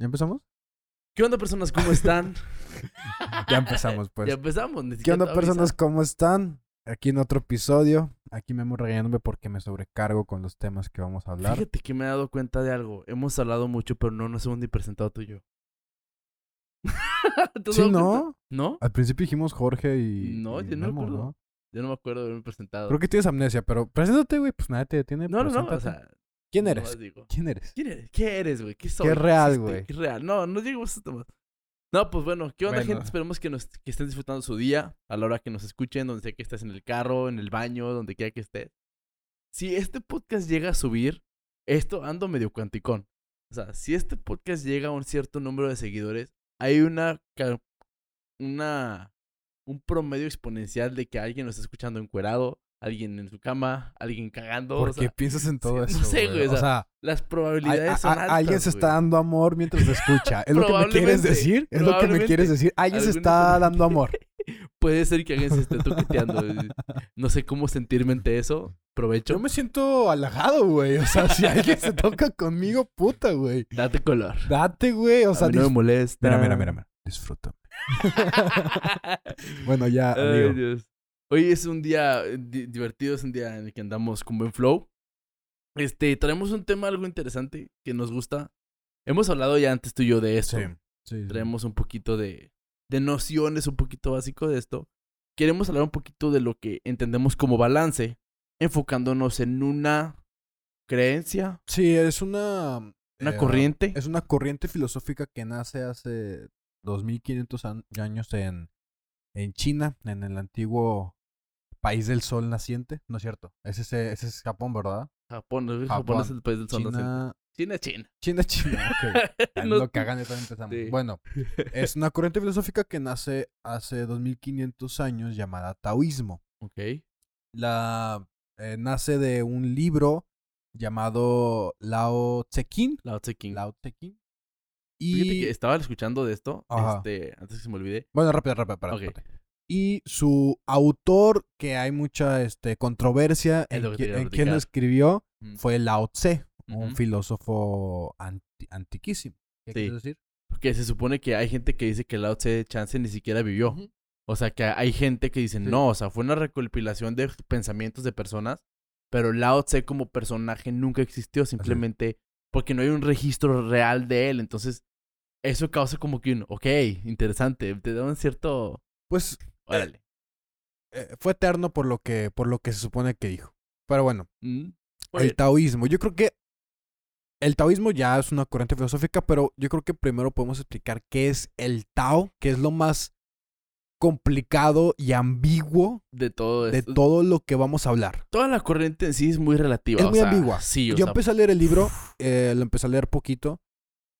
¿Ya empezamos? ¿Qué onda, personas? ¿Cómo están? Ya empezamos, pues. ya empezamos. ni ¿Qué onda, personas? ¿Cómo están? Aquí en otro episodio. Aquí me regañándome porque me sobrecargo con los temas que vamos a hablar. Fíjate que me he dado cuenta de algo. Hemos hablado mucho, pero no nos hemos ni presentado tú y yo. ¿Te has Sí? ¿no? ¿No? Al principio dijimos Jorge y. No, y yo no me acuerdo. ¿no? Yo no me acuerdo de haberme presentado. Creo que tienes amnesia, pero preséntate, güey. Pues nadie te detiene. No, no, no. O sea, ¿Quién eres? digo. ¿Quién eres? ¿Quién eres? ¿Qué eres, güey? ¿Qué soy? Qué real, existe? güey. ¿Qué real? No, no llegamos a más. No, pues bueno, ¿qué onda, Bueno. gente? Esperemos que, nos, que estén disfrutando su día a la hora que nos escuchen, donde sea que estés en el carro, en el baño, donde quiera que estés. Si este podcast llega a subir, esto ando medio cuanticón. O sea, si este podcast llega a un cierto número de seguidores, hay una, una un promedio exponencial de que alguien nos está escuchando encuerado, alguien en su cama, alguien cagando. o ¿Por qué sea, piensas en todo sí, eso? no sé, güey, o O sea, las probabilidades a- son altas. alguien se está dando amor mientras te escucha. ¿Es lo que me quieres decir? ¿Es lo que me quieres decir? Alguien se está dando amor. Puede ser que alguien se esté toqueteando. no sé cómo sentirme ante eso. Provecho. Yo me siento halagado, güey. O sea, si alguien se toca conmigo, puta, güey. Date color. Date, güey. O A sea, mí no me molesta. mira, mira, mira, mira. Disfruta. Bueno, ya, Ay, amigo. Dios. Hoy es un día eh, di- divertido, es un día en el que andamos con buen flow. Este, traemos un tema algo interesante que nos gusta. Hemos hablado ya antes tú y yo de esto. Sí, sí, sí. Traemos un poquito de, de nociones, un poquito básico de esto. Queremos hablar un poquito de lo que entendemos como balance, enfocándonos en una creencia, Sí, es una... una eh, corriente. Es una corriente filosófica que nace hace 2500 an- años en, en China, en el antiguo país del sol naciente. No es cierto. Ese es, ese es Japón, ¿verdad? Japón. Japón, Japón, es el país del sol naciente. China... China es China. China, China. ok. No- Lo cagan, ya también empezamos. Sí. Bueno, es una corriente filosófica que nace hace 2500 años llamada taoísmo. Ok. La eh, nace de un libro llamado Lao Tse King. Lao Tse King. Lao Tse King. Fíjate Y que estaba escuchando de esto, Ajá. este, antes que se me olvide. bueno, rápido, rápido, para, Ok. Y su autor, que hay mucha este, controversia Es en, en quién lo escribió, Mm. fue Lao Tse, un filósofo anti- antiquísimo. ¿Qué Sí. quieres decir? Porque se supone que hay gente que dice que Lao Tse Chance ni siquiera vivió. O sea, que hay gente que dice, Sí. no, o sea, fue una recopilación de pensamientos de personas, pero Lao Tse como personaje nunca existió, simplemente porque no hay un registro real de él. Entonces, eso causa como que un, ok, interesante, te da un cierto... Pues Órale. eh, fue eterno por lo que por lo que se supone que dijo. Pero bueno, Mm, el taoísmo, yo creo que el taoísmo ya es una corriente filosófica, pero yo creo que primero podemos explicar qué es el Tao, que es lo más complicado y ambiguo de todo de todo lo que vamos a hablar. Toda la corriente en sí es muy relativa. Es o muy sea, ambigua. Sí, Yo sea, empecé a leer el libro, eh, lo empecé a leer poquito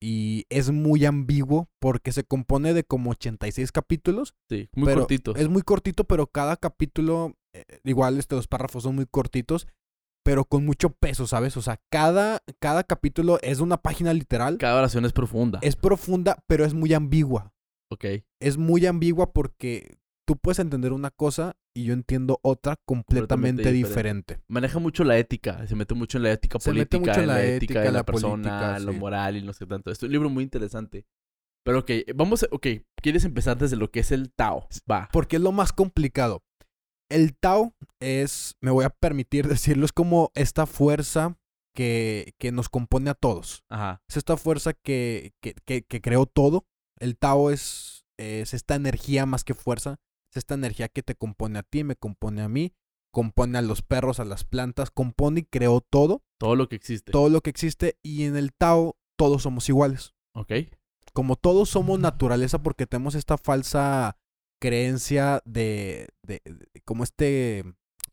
y es muy ambiguo porque se compone de como 86 capítulos. sí, muy cortito. Es muy cortito, pero cada capítulo, eh, igual este, los párrafos son muy cortitos, pero con mucho peso, ¿sabes? O sea, cada, cada capítulo es una página literal, Cada oración es profunda. es profunda, pero es muy ambigua. Ok. Es muy ambigua porque tú puedes entender una cosa y yo entiendo otra completamente, Completamente diferente. Maneja mucho la ética, se mete mucho en la ética Se mete política, mucho en la, ética, de la, la persona, política, lo moral y no sé tanto. Es un libro muy interesante. Pero ok, vamos a, ok, ¿quieres empezar desde lo que es el Tao? Va. Porque es lo más complicado. El Tao es, me voy a permitir decirlo, es como esta fuerza que, que nos compone a todos. Ajá. Es esta fuerza que, que, que, que creó todo. El Tao es, es esta energía más que fuerza. Es esta energía que te compone a ti, me compone a mí, compone a los perros, a las plantas, compone y creó todo, Todo lo que existe. todo lo que existe. Y en el Tao todos somos iguales. Ok. Como todos somos naturaleza porque tenemos esta falsa creencia de, de, de- como este,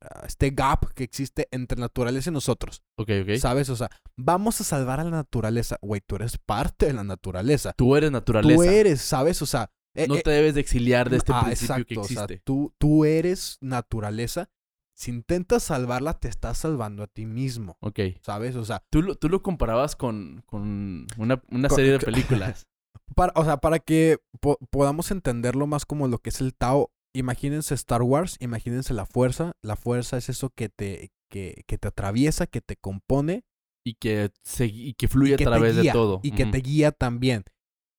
ah, este gap que existe entre naturaleza y nosotros. Ok, ok. ¿Sabes? O sea, vamos a salvar a la naturaleza. Güey, tú eres parte de la naturaleza. Tú eres naturaleza. Tú eres, ¿sabes? O sea, eh, no eh, te debes de exiliar de este ah, principio que exacto, o sea, existe. tú, tú eres naturaleza. Si intentas salvarla, te estás salvando a ti mismo. Ok. ¿Sabes? O sea, Tú, lo- tú lo comparabas con, con una, una Con- serie de películas. para, o sea, para que po- podamos entenderlo más como lo que es el Tao, imagínense Star Wars, imagínense la fuerza. La fuerza es eso que te, que, que te atraviesa, que te compone y que, se, y que fluye que a través guía, de todo. Y que te guía también.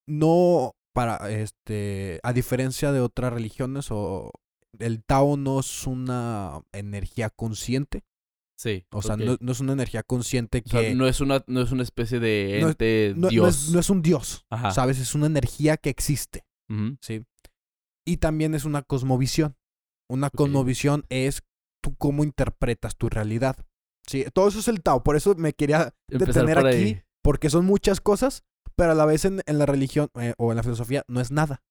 no para este a diferencia de otras religiones o el Tao no es una energía consciente, Sí. o sea, no, no es una energía consciente O sea, que no es una, no es una especie de ente no- no Dios. es, no es un dios, Ajá. ¿sabes? Es una energía que existe. ¿sí? Y también es una cosmovisión. Una cosmovisión es tú cómo interpretas tu realidad. Sí, todo eso es el Tao, por eso me quería Empezar detener por aquí, porque son muchas cosas, pero a la vez en, en la religión eh, o en la filosofía no es nada.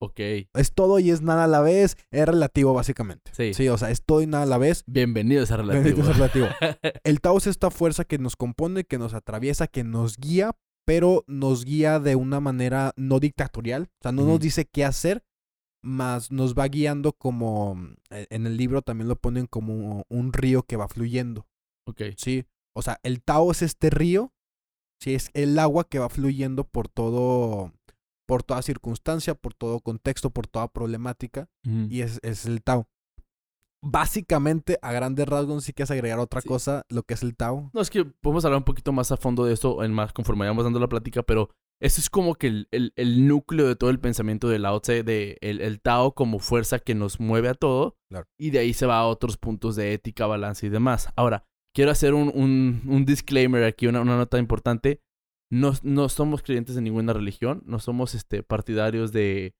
Ok. Es todo y es nada a la vez, es relativo básicamente. Sí. Sí, o sea, es todo y nada a la vez. Bienvenido a relativo. Es relativo. El Tao es esta fuerza que nos compone, que nos atraviesa, que nos guía, pero nos guía de una manera no dictatorial. O sea, no nos dice qué hacer, más nos va guiando como, eh, en el libro también lo ponen como un río que va fluyendo. ok. Sí, o sea, el Tao es este río, sí, es el agua que va fluyendo por todo, por toda circunstancia, por todo contexto, por toda problemática, y es, es el Tao. Básicamente, a grandes rasgos, si quieres agregar otra Sí. cosa, lo que es el Tao. No, es que podemos hablar un poquito más a fondo de esto en más conforme vayamos dando la plática, pero eso es como que el, el- el núcleo de todo el pensamiento de Lao Tse, de el, el Tao como fuerza que nos mueve a todo, Claro. y de ahí se va a otros puntos de ética, balance y demás. Ahora, quiero hacer un, un- un disclaimer aquí, una, una nota importante. No, no somos creyentes de ninguna religión, no somos este, partidarios de,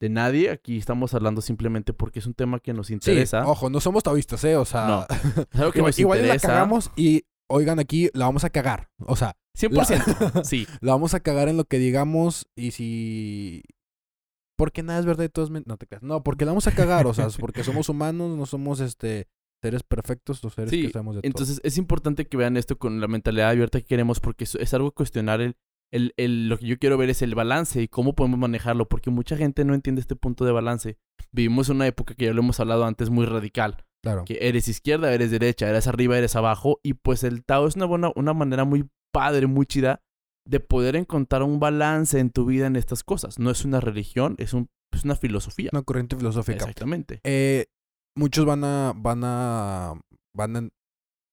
de nadie. Aquí estamos hablando simplemente porque es un tema que nos Sí, interesa. ojo, no somos taoístas, ¿eh? O sea, No, Es algo que igual, nos igual y la interesa. cagamos y, oigan, aquí la vamos a cagar. O sea, 100%. Sí. la vamos a cagar en lo que digamos y si... Porque nada es verdad y todo es No te creas. No, porque la vamos a cagar, o sea, porque somos humanos, no somos este seres perfectos o seres Sí, que sabemos de todo. Entonces es importante que vean esto con la mentalidad abierta que queremos porque es, es algo cuestionar el, el, el- lo que yo quiero ver es el balance y cómo podemos manejarlo porque mucha gente no entiende este punto de balance. Vivimos una época que ya lo hemos hablado antes muy radical, Claro. que eres izquierda, eres derecha, eres arriba, eres abajo y pues el Tao es una buena una manera muy padre, muy chida de poder encontrar un balance en tu vida en estas cosas. No es una religión, es, un, es una filosofía. Una corriente filosófica. Exactamente. Eh, muchos van a, van a, van a,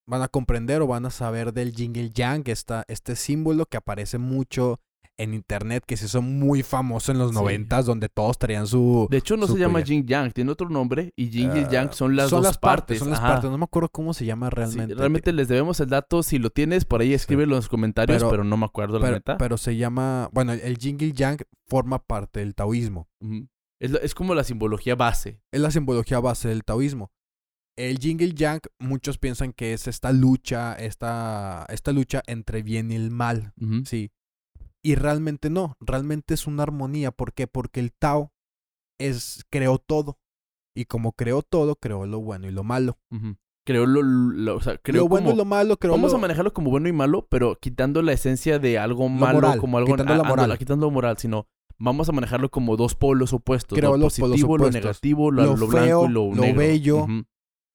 van a comprender o van a saber del jingle yang, esta, este símbolo que aparece mucho en internet, que se hizo muy famoso en los Sí. noventas, donde todos traían su... De hecho, no se llama. Yin Yang, tiene otro nombre y Yin y Ah, Yang son las son dos las partes, partes. son las ajá. partes. No me acuerdo cómo se llama Sí, realmente. realmente les debemos el dato. Si lo tienes, por ahí escríbelo en los comentarios, Pero- pero, no me acuerdo la neta. pero se llama, bueno, el jingle yang forma parte del taoísmo. Es, es como la simbología base. Es la simbología base del taoísmo. El jingle yang, muchos piensan que es esta lucha, esta, esta lucha entre bien y el mal. Sí. Y realmente no, realmente es una armonía. ¿Por qué? Porque el Tao es, creó todo. Y como creó todo, creó lo bueno y lo malo. Ujú. Creo lo, lo- o sea, creo lo bueno como- y lo malo, creó Vamos lo- a manejarlo como bueno y malo, pero quitando la esencia de algo malo, moral, como algo quitando la ah, moral. ándale, quitando lo moral, sino vamos a manejarlo como dos polos opuestos, Creo lo los polos positivo, lo opuestos. negativo, lo, Lo lo feo, blanco y lo, lo negro. bello.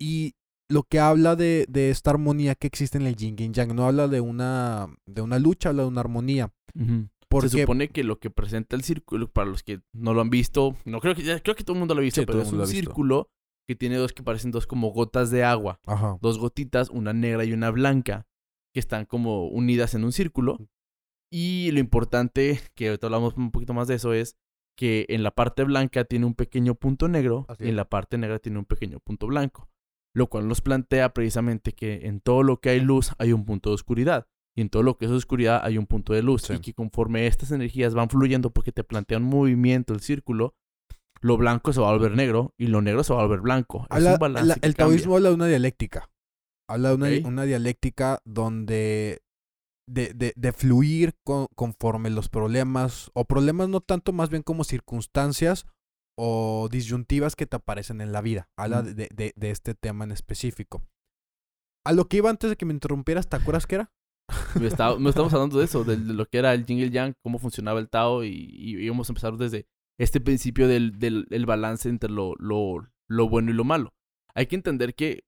Y lo que habla de, de esta armonía que existe en el yin y yang, no habla de una, de una lucha, habla de una armonía. Porque Se supone que lo que presenta el círculo, para los que no lo han visto, no creo que creo que todo el mundo lo ha visto, Sí, pero es un círculo que tiene dos que parecen dos como gotas de agua, Ajá. dos gotitas, una negra y una blanca, que están como unidas en un círculo. Y lo importante, que ahorita hablamos un poquito más de eso, es que en la parte blanca tiene un pequeño punto negro y en la parte negra tiene un pequeño punto blanco. Lo cual nos plantea precisamente que en todo lo que hay luz hay un punto de oscuridad. Y en todo lo que es oscuridad hay un punto de luz. Sí. Y que conforme estas energías van fluyendo porque te plantea un movimiento, el círculo, lo blanco se va a volver negro y lo negro se va a volver blanco. Es Habla- un balance la- que el taoísmo habla de una dialéctica. Habla de una, una dialéctica donde de, de, de fluir con- conforme los problemas, o problemas no tanto, más bien como circunstancias o disyuntivas que te aparecen en la vida. Habla Ujú. de, de- de este tema en específico. A lo que iba antes de que me interrumpieras, ¿te acuerdas qué era? Me está- no estamos hablando de eso, de, lo que era el Yin y el Yang, cómo funcionaba el Tao y, y íbamos a empezar desde este principio del, del- el balance entre lo, lo, lo bueno y lo malo. Hay que entender que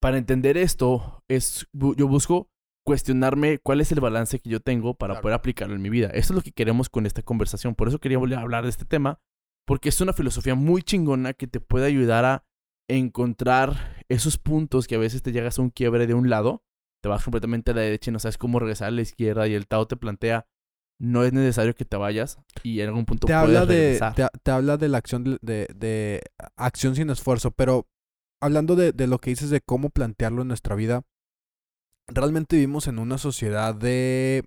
para entender esto, es, yo busco cuestionarme cuál es el balance que yo tengo para Claro. poder aplicarlo en mi vida. Eso es lo que queremos con esta conversación. Por eso quería volver a hablar de este tema, porque es una filosofía muy chingona que te puede ayudar a encontrar esos puntos que a veces te llegas a un quiebre de un lado, te vas completamente a la derecha y no sabes cómo regresar a la izquierda y el Tao te plantea no es necesario que te vayas y en algún punto te puedes habla de regresar. te, te habla de la acción de, de- de acción sin esfuerzo pero hablando de, de lo que dices de cómo plantearlo en nuestra vida realmente vivimos en una sociedad de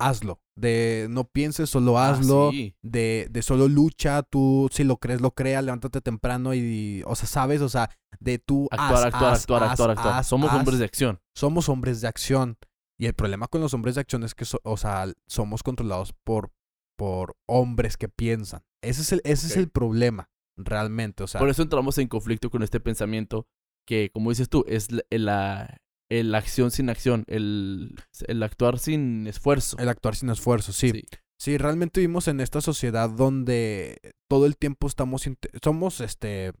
hazlo de no pienses solo Ah, hazlo sí. de, de solo lucha tú si lo crees lo crea levántate temprano y o sea sabes o sea de tú Actuar, haz, actuar, haz, actuar, haz, actuar, actuar. Somos hombres de acción. somos hombres de acción. Y el problema con los hombres de acción es que, so- o sea, somos controlados por, por hombres que piensan. Ese es el, ese es el problema, realmente. O sea, Por eso entramos en conflicto con este pensamiento que, como dices tú, es la, la- el acción sin acción, el, el actuar sin esfuerzo. el actuar sin esfuerzo, sí. sí. realmente vivimos en esta sociedad donde todo el tiempo estamos, somos, este,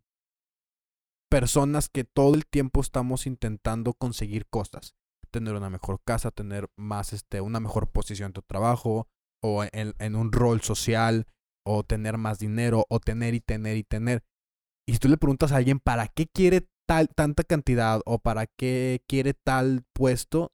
personas que todo el tiempo estamos intentando conseguir cosas. Tener una mejor casa, tener más, este, una mejor posición en tu trabajo, o en, en un rol social, o tener más dinero, o tener y tener y tener. Y si tú le preguntas a alguien para qué quiere tal, tanta cantidad o para qué quiere tal puesto,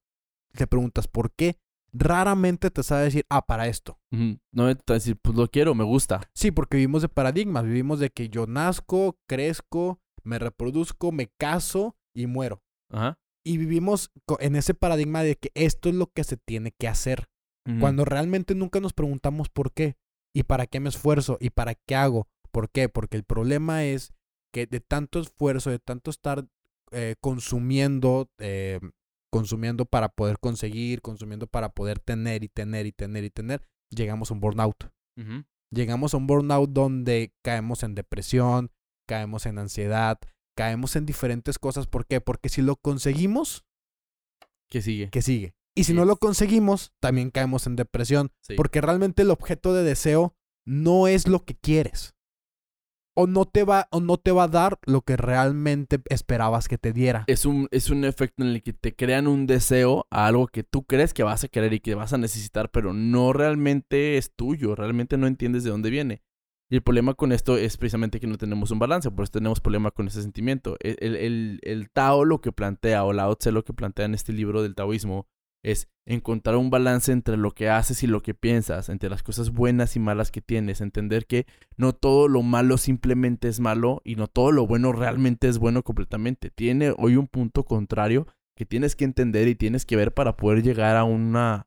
le preguntas por qué, raramente te sabe decir, ah, para esto. Ujú. No me trata de decir, pues lo quiero, me gusta. Sí, porque vivimos de paradigmas, vivimos de que yo nazco, crezco, me reproduzco, me caso y muero. Ajá. Y vivimos en ese paradigma de que esto es lo que se tiene que hacer. Cuando realmente nunca nos preguntamos por qué y para qué me esfuerzo y para qué hago. ¿Por qué? Porque el problema es que de tanto esfuerzo, de tanto estar eh, consumiendo, eh, consumiendo para poder conseguir, consumiendo para poder tener y tener y tener y tener, llegamos a un burnout. Llegamos a un burnout donde caemos en depresión, caemos en ansiedad, caemos en diferentes cosas. ¿Por qué? Porque si lo conseguimos, ¿Qué sigue? ¿qué sigue? Y si no lo conseguimos, también caemos en depresión. Sí. Porque realmente el objeto de deseo no es lo que quieres. O no te va, o no te va a dar lo que realmente esperabas que te diera. Es un, es un efecto en el que te crean un deseo a algo que tú crees que vas a querer y que vas a necesitar, pero no realmente es tuyo, realmente no entiendes de dónde viene. Y el problema con esto es precisamente que no tenemos un balance, por eso tenemos problema con ese sentimiento. El, el, el- el Tao lo que plantea, o Lao Tse lo que plantea en este libro del taoísmo, es encontrar un balance entre lo que haces y lo que piensas, entre las cosas buenas y malas que tienes, entender que no todo lo malo simplemente es malo y no todo lo bueno realmente es bueno completamente. Tiene hoy un punto contrario que tienes que entender y tienes que ver para poder llegar a una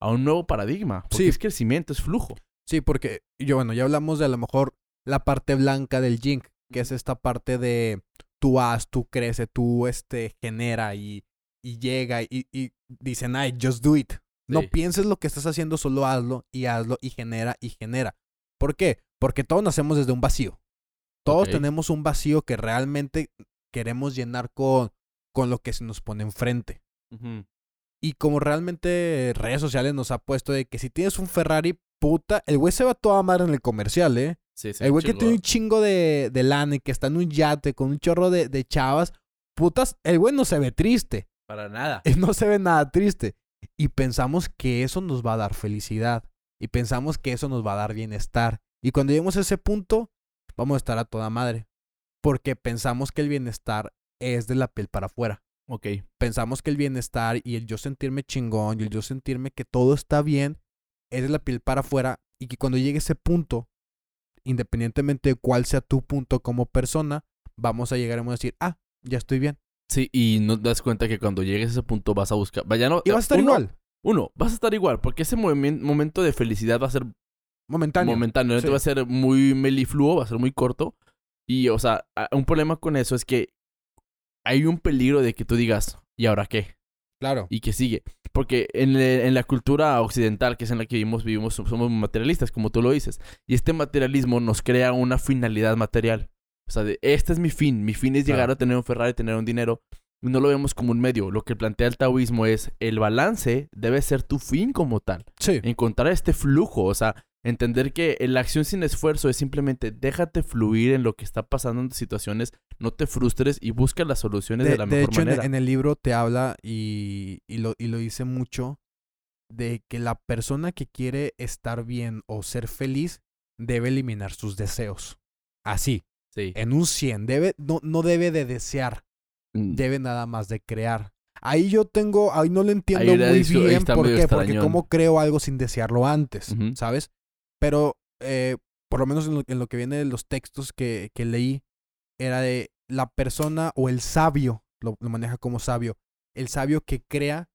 a un nuevo paradigma, porque Sí. es crecimiento, es flujo. Sí, porque yo, bueno, ya hablamos de a lo mejor la parte blanca del yin, que es esta parte de tú haz, tú crece, tú este, genera y, y llega y, y dicen, ay, just do it. No Sí. pienses lo que estás haciendo, solo hazlo y hazlo y genera y genera. ¿Por qué? Porque todos nacemos desde un vacío. Todos tenemos un vacío que realmente queremos llenar con, con lo que se nos pone enfrente. Y como realmente redes sociales nos ha puesto de que si tienes un Ferrari, puta, el güey se va toda madre en el comercial, ¿eh? Sí, sí, el güey que tiene un chingo de, de lana y que está en un yate con un chorro de, de chavas, putas, el güey no se ve triste. Para nada. No se ve nada triste. Y pensamos que eso nos va a dar felicidad. Y pensamos que eso nos va a dar bienestar. Y cuando lleguemos a ese punto, vamos a estar a toda madre. Porque pensamos que el bienestar es de la piel para afuera Ok. pensamos que el bienestar y el yo sentirme chingón y el yo sentirme que todo está bien es de la piel para afuera y que cuando llegue ese punto, independientemente de cuál sea tu punto como persona, vamos a llegar y vamos a decir, ah, ya estoy bien. Sí, y no te das cuenta que cuando llegues a ese punto vas a buscar. Vaya, no. Y vas a estar uno- igual, Uno, vas a estar igual, porque ese momen- momento de felicidad va a ser momentáneo. momentáneo. Sí. Va a ser muy melifluo, va a ser muy corto. Y, o sea, un problema con eso es que hay un peligro de que tú digas, ¿y ahora qué? Claro. ¿Y qué sigue? Porque en, le- en la cultura occidental, que es en la que vivimos, vivimos, somos materialistas, como tú lo dices. Y este materialismo nos crea una finalidad material. O sea, de, este es mi fin. Mi fin es llegar a tener un Ferrari, tener un dinero. No lo vemos como un medio. Lo que plantea el taoísmo es, el balance debe ser tu fin como tal Sí. encontrar este flujo, o sea, entender que la acción sin esfuerzo es simplemente déjate fluir en lo que está pasando en situaciones, no te frustres y busca las soluciones de, De, la de mejor hecho, en, manera. en el libro te habla y, y lo, y lo dice mucho de que la persona que quiere estar bien o ser feliz debe eliminar sus deseos. Así, Sí. en un 100. Debe, no, no debe de desear, Mm, debe nada más de crear. Ahí yo tengo, ahí no lo entiendo Ahí muy bien. está ¿Por medio qué? Porque cómo creo algo sin desearlo antes. ¿sabes? Pero eh, por lo menos en lo, en lo que viene de los textos que, que leí, era de la persona o el sabio, lo, lo maneja como sabio, el sabio que crea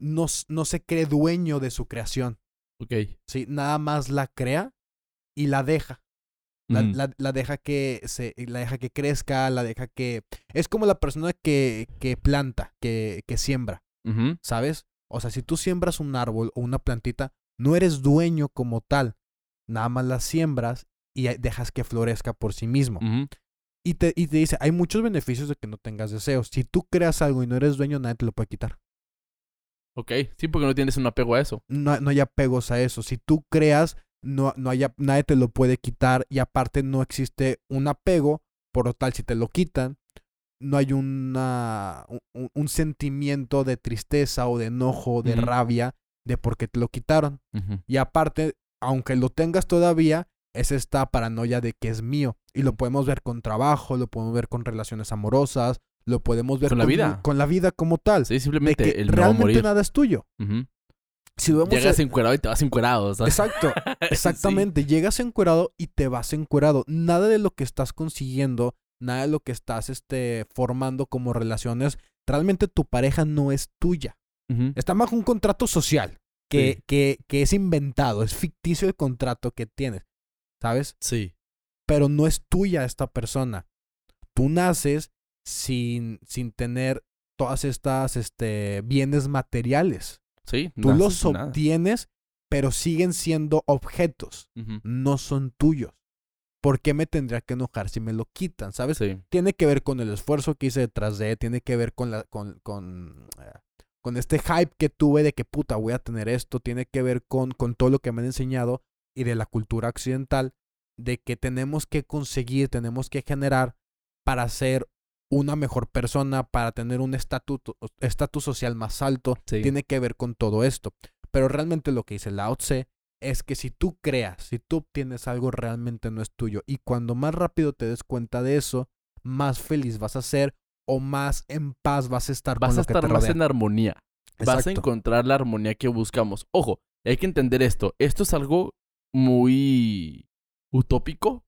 no, no se cree dueño de su creación, Ok. ¿sí? Nada más la crea y la deja. La, la- la deja que se, la deja que crezca, la deja que... Es como la persona que, que planta, que, que siembra. ¿sabes? O sea, si tú siembras un árbol o una plantita, no eres dueño como tal. Nada más la siembras y dejas que florezca por sí mismo. Y, te, y te dice, hay muchos beneficios de que no tengas deseos. Si tú creas algo y no eres dueño, nadie te lo puede quitar. Ok. Sí, porque no tienes un apego a eso. No, no hay apegos a eso. Si tú creas, no, no haya, nadie te lo puede quitar y aparte no existe un apego, por lo tal, si te lo quitan, no hay una, un, sentimiento de tristeza o de enojo, de rabia de por qué te lo quitaron. Y aparte, aunque lo tengas todavía, es esta paranoia de que es mío. Y lo podemos ver con trabajo, lo podemos ver con relaciones amorosas, lo podemos ver Con la vida. con la vida como tal. Sí, de simplemente que el no realmente morir. nada es tuyo. Si lo vemos Llegas eh, encuerado y te vas encuerado. ¿sabes? Exacto, exactamente. Llegas encuerado y te vas encuerado. Nada de lo que estás consiguiendo, nada de lo que estás este, formando como relaciones, realmente tu pareja no es tuya. Está bajo un contrato social que, Sí. que, que es inventado, es ficticio el contrato que tienes, ¿sabes? Sí. Pero no es tuya esta persona. Tú naces sin, sin tener todas estas este, bienes materiales. Sí. Tú los nada. obtienes, pero siguen siendo objetos, no son tuyos. ¿Por qué me tendría que enojar si me lo quitan? ¿Sabes? Sí. Tiene que ver con el esfuerzo que hice detrás de, tiene que ver con la, con, con, eh, con este hype que tuve de que puta voy a tener esto, tiene que ver con, con todo lo que me han enseñado y de la cultura occidental, de que tenemos que conseguir, tenemos que generar para ser una mejor persona, para tener un estatus social más alto, Sí. tiene que ver con todo esto. Pero realmente lo que dice Lao Tse es que si tú creas, si tú obtienes algo realmente no es tuyo y cuando más rápido te des cuenta de eso, más feliz vas a ser o más en paz vas a estar Vas con a lo que estar te más rodea. en armonía. Vas a encontrar la armonía que buscamos. Ojo, hay que entender esto. Esto es algo muy utópico.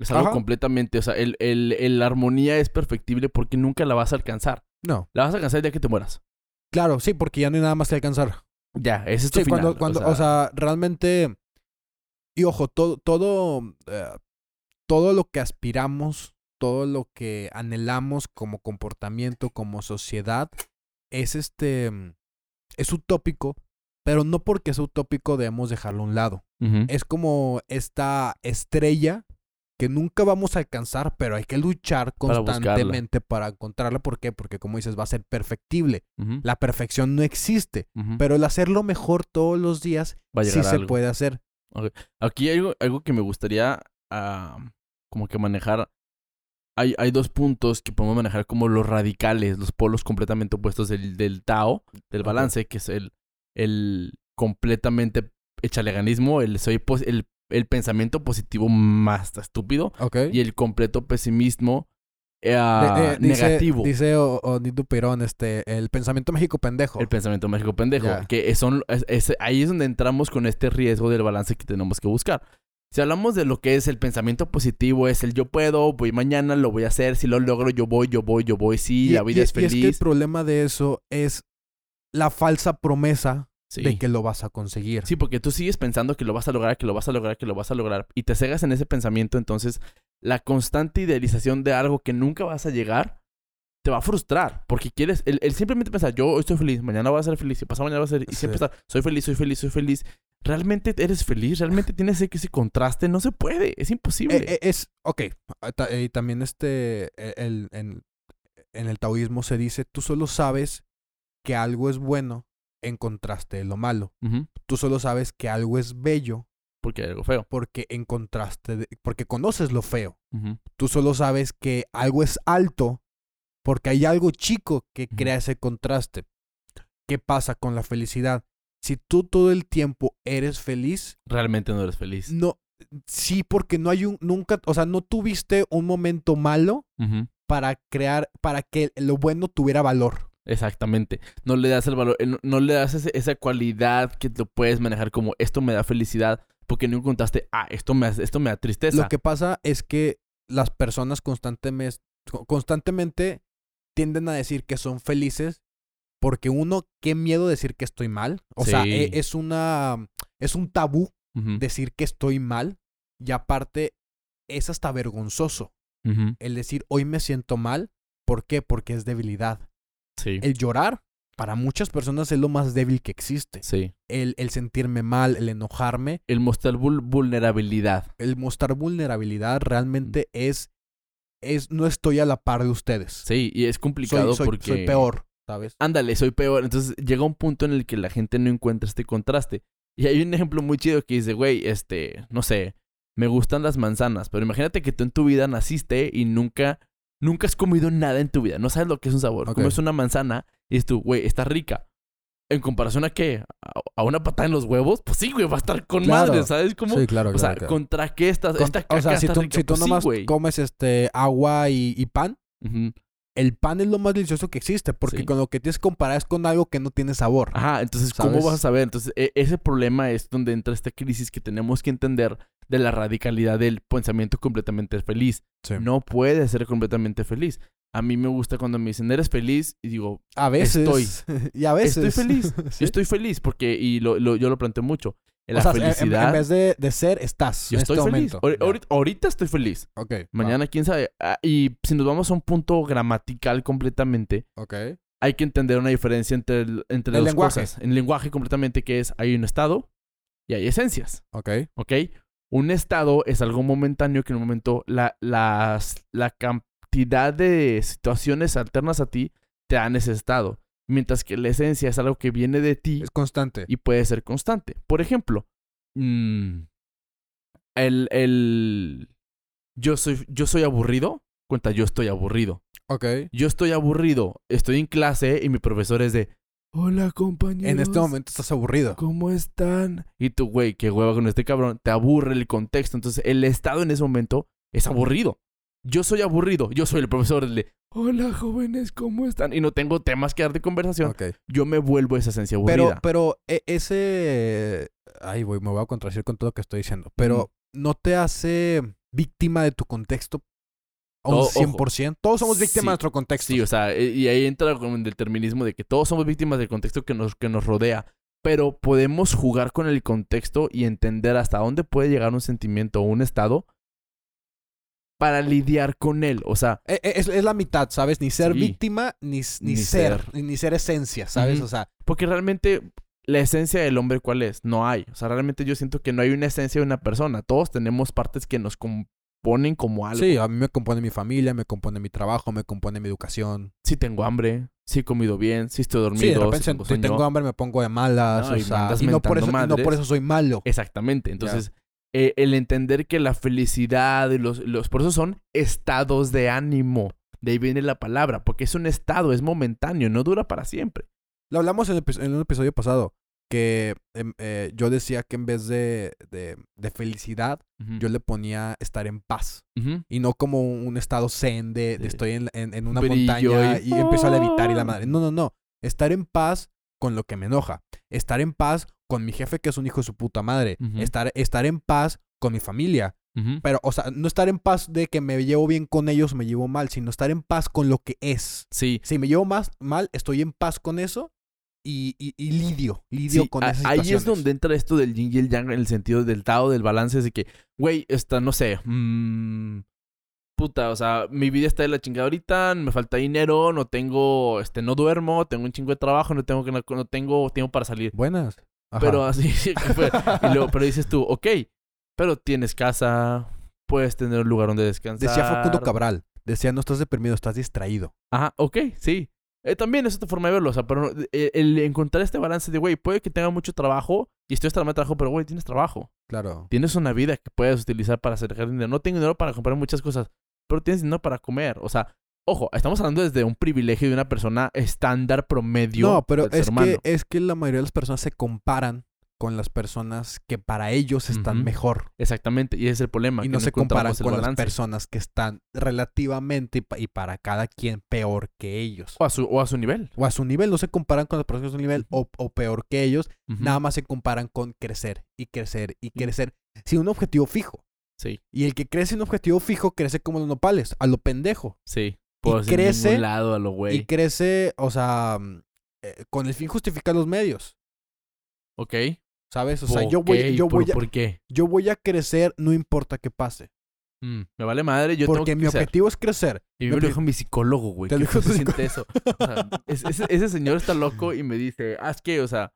Es algo Ajá. completamente, o sea, el, el- el- la armonía es perfectible porque nunca la vas a alcanzar. No, La vas a alcanzar el día que te mueras. claro, sí, porque ya no hay nada más que alcanzar. Ya, ese es tu Sí, final. cuando, cuando, o sea, realmente, y ojo, todo, todo, eh, todo lo que aspiramos, todo lo que anhelamos como comportamiento, como sociedad, es este, es utópico, pero no porque es utópico debemos dejarlo a un lado. Es como esta estrella que nunca vamos a alcanzar, pero hay que luchar constantemente para encontrarla. ¿Por qué? Porque como dices, va a ser perfectible. La perfección no existe, pero el hacerlo mejor todos los días sí se algo. puede hacer. Aquí hay algo, algo que me gustaría como que manejar. Hay, hay dos puntos que podemos manejar como los radicales, los polos completamente opuestos del, del Tao, del balance, que es el, el completamente echaleganismo, el, soy pos- el, el pensamiento positivo más estúpido y el completo pesimismo eh, ah, De- de- dice- negativo. Dice O- Onidu Perón, este, el pensamiento mágico pendejo. El pensamiento mágico pendejo. Que son, es- es- ahí es donde entramos con este riesgo del balance que tenemos que buscar. Si hablamos de lo que es el pensamiento positivo, es el yo puedo, voy mañana, lo voy a hacer, si lo logro, yo voy, yo voy, yo voy, sí, Y- la vida y- es Y es que el feliz. problema de eso es la falsa promesa sí. de que lo vas a conseguir. Sí, porque tú sigues pensando que lo vas a lograr, que lo vas a lograr, que lo vas a lograr, y te cegas en ese pensamiento, entonces la constante idealización de algo que nunca vas a llegar te va a frustrar, porque quieres, el, el simplemente pensar, yo hoy estoy feliz, mañana voy a ser feliz, y pasado mañana voy a ser, y siempre Sí. estar, soy feliz, soy feliz, soy feliz. ¿Realmente eres feliz? ¿Realmente tienes ese, ese contraste? No se puede, es imposible. Eh, eh, es, ok, ah, y también este, eh, el, en, en el taoísmo se dice, tú solo sabes que algo es bueno en contraste de lo malo. Tú solo sabes que algo es bello Porque hay algo feo. porque en contraste, de- porque conoces lo feo. Tú solo sabes que algo es alto porque hay algo chico que crea ese contraste. ¿Qué pasa con la felicidad? Si tú todo el tiempo eres feliz, Realmente no eres feliz. no, sí, porque no hay un, nunca, o sea, no tuviste un momento malo para crear, para que lo bueno tuviera valor. Exactamente. No le das el valor, eh, no, le das ese- esa cualidad que lo puedes manejar como esto me da felicidad porque no encontraste, ah, esto me, esto me da tristeza. Lo que pasa es que las personas constantemente, constantemente tienden a decir que son felices porque uno, qué miedo decir que estoy mal. O sea, Sí. e- es una, es un tabú decir que estoy mal y aparte es hasta vergonzoso el decir hoy me siento mal. ¿Por qué? Porque es debilidad. Sí. El llorar para muchas personas es lo más débil que existe. Sí. El, el sentirme mal, el enojarme, El mostrar vul- vulnerabilidad. el mostrar vulnerabilidad realmente es, es no estoy a la par de ustedes. Sí, y es complicado soy, soy- porque... soy peor, ¿sabes? Ándale, soy peor. Entonces llega un punto en el que la gente no encuentra este contraste. Y hay un ejemplo muy chido que dice, güey, este, no sé, me gustan las manzanas, pero imagínate que tú en tu vida naciste y nunca, nunca has comido nada en tu vida, no sabes lo que es un sabor. Comes una manzana y dices tú, güey, está rica. En comparación a qué? ¿A- ¿A una patada en los huevos? Pues sí, güey, va a estar con Claro. madre, ¿sabes cómo? Sí, claro, o sea, claro, claro. ¿contra qué estás? Con- esta o caca sea, si está tú, rica. si tú Pues nomás comes este agua y, y pan, el pan es lo más delicioso que existe, porque Sí. con lo que tienes que comparar es con algo que no tiene sabor. Ajá, entonces, ¿cómo vas a saber? Entonces, e- ese problema es donde entra esta crisis que tenemos que entender de la radicalidad del pensamiento completamente feliz. Sí. No puede ser completamente feliz. A mí me gusta cuando me dicen, ¿eres feliz? Y digo, A veces. Estoy. y a veces. Estoy feliz. Sí. estoy feliz porque, y lo, lo- yo lo planteo mucho, la o sea, en- en- felicidad, En, vez de, de ser, estás. yo en estoy este feliz. momento. Ahorita, ahorita estoy feliz. Ok. va. Mañana, quién sabe. Ah, y si nos vamos a un punto gramatical completamente, Ok. hay que entender una diferencia entre, el- entre El las lenguaje. cosas. En lenguaje completamente que es, hay un estado y hay esencias. Ok. ¿ok? Un estado es algo momentáneo que en un momento la, las, la cantidad de situaciones alternas a ti te dan ese estado. Mientras que la esencia es algo que viene de ti Es constante. y puede ser constante. Por ejemplo, mm, el, el yo soy, yo soy aburrido, cuenta yo estoy aburrido. Ok. Yo estoy aburrido, estoy en clase y mi profesor es de, hola compañeros. En este momento estás aburrido. ¿Cómo están? Y tú, güey, qué hueva con este cabrón. Te aburre el contexto. Entonces, el estado en ese momento es aburrido. Yo soy aburrido. Yo soy el profesor del de, hola jóvenes, ¿cómo están? Y no tengo temas que dar de conversación. Ok. Yo me vuelvo esa esencia Pero, aburrida. pero e- ese. Ay, güey, me voy a contradecir con todo lo que estoy diciendo. Pero no te hace víctima de tu contexto un Todo- ojo. 100%. Todos somos víctimas Sí, de nuestro contexto. Sí, o sea, e- y ahí entra como el determinismo de que todos somos víctimas del contexto que nos, que nos rodea. Pero podemos jugar con el contexto y entender hasta dónde puede llegar un sentimiento o un estado para lidiar con él. O sea, E- e- Es, es la mitad, ¿sabes? Ni ser Sí. víctima, ni, ni, Ni ser, ser. Ni, ser esencia, ¿sabes? Ujú. O sea, Porque realmente la esencia del hombre, ¿cuál es? No hay. O sea, realmente yo siento que no hay una esencia de una persona. Todos tenemos partes que nos componen como algo. sí, a mí me compone mi familia, me compone mi trabajo, me compone mi educación. Si tengo hambre, si he comido bien, si estoy dormido, Sí, de si repente tengo si tengo hambre me pongo de malas, No, o y sea, y no por, eso, no por eso soy malo. Exactamente. Entonces, eh, el entender que la felicidad y los, los... Por eso son estados de ánimo. De ahí viene la palabra. Porque es un estado, es momentáneo, no dura para siempre. Lo hablamos en, el en un episodio pasado, que em, eh, yo decía que en vez de, de, de felicidad, yo le ponía estar en paz. Y no como un estado zen de, estoy en, en- en una Brillo montaña y- y, empiezo a levitar y la madre. No, no, no. Estar en paz con lo que me enoja. Estar en paz con mi jefe que es un hijo de su puta madre. Estar, estar en paz con mi familia. Pero, o sea, no estar en paz de que me llevo bien con ellos o me llevo mal, sino estar en paz con lo que es. Sí. Si me llevo más mal, estoy en paz con eso y, y, y lidio, lidio Sí, con esas ahí es donde entra esto del yin y el yang en el sentido del Tao, del balance, de que, güey, está, no sé, mm, puta, o sea, mi vida está de la chingada ahorita, me falta dinero, no tengo, este, no duermo, tengo un chingo de trabajo, no tengo, que- no, no tengo tiempo para salir. Buenas. Ajá. Pero así, fue. y luego, pero dices tú, ok, pero tienes casa, puedes tener un lugar donde descansar. Decía Facundo Cabral, decía, no estás deprimido, estás distraído. Ajá, ok, sí. Eh, también es otra forma de verlo, o sea, pero eh, el encontrar este balance de, güey, puede que tenga mucho trabajo y estoy hasta de trabajo, pero, güey, tienes trabajo. Claro. Tienes una vida que puedes utilizar para hacer dinero. No tengo dinero para comprar muchas cosas, pero tienes dinero para comer. O sea, ojo, estamos hablando desde un privilegio de una persona estándar promedio. No, pero del ser es humano. que, es que la mayoría de las personas se comparan con las personas que para ellos están mejor. Exactamente, y ese es el problema. Y que no se comparan con las personas que están relativamente y pa- y para cada quien peor que ellos. O a su, o a su nivel. O a su nivel, no se comparan con las personas a su nivel o, o peor que ellos. Nada más se comparan con crecer y crecer y crecer sin un objetivo fijo. Sí, Y el que crece sin objetivo fijo crece como los nopales, a lo pendejo. sí. Por sin crece- lado a lo Y güey. crece, o sea, eh, con el fin justifica los medios, Ok. ¿Sabes? O sea, yo voy, yo ¿por, voy, a, ¿Por qué? yo voy a crecer no importa qué pase. Mm, me vale madre, yo tengo porque que mi crecer. objetivo es crecer. Y me lo dijo mi psicólogo, güey. Te que dijo se siente eso. O sea, es- ese, ese señor está loco y me dice, ah, es que, o sea,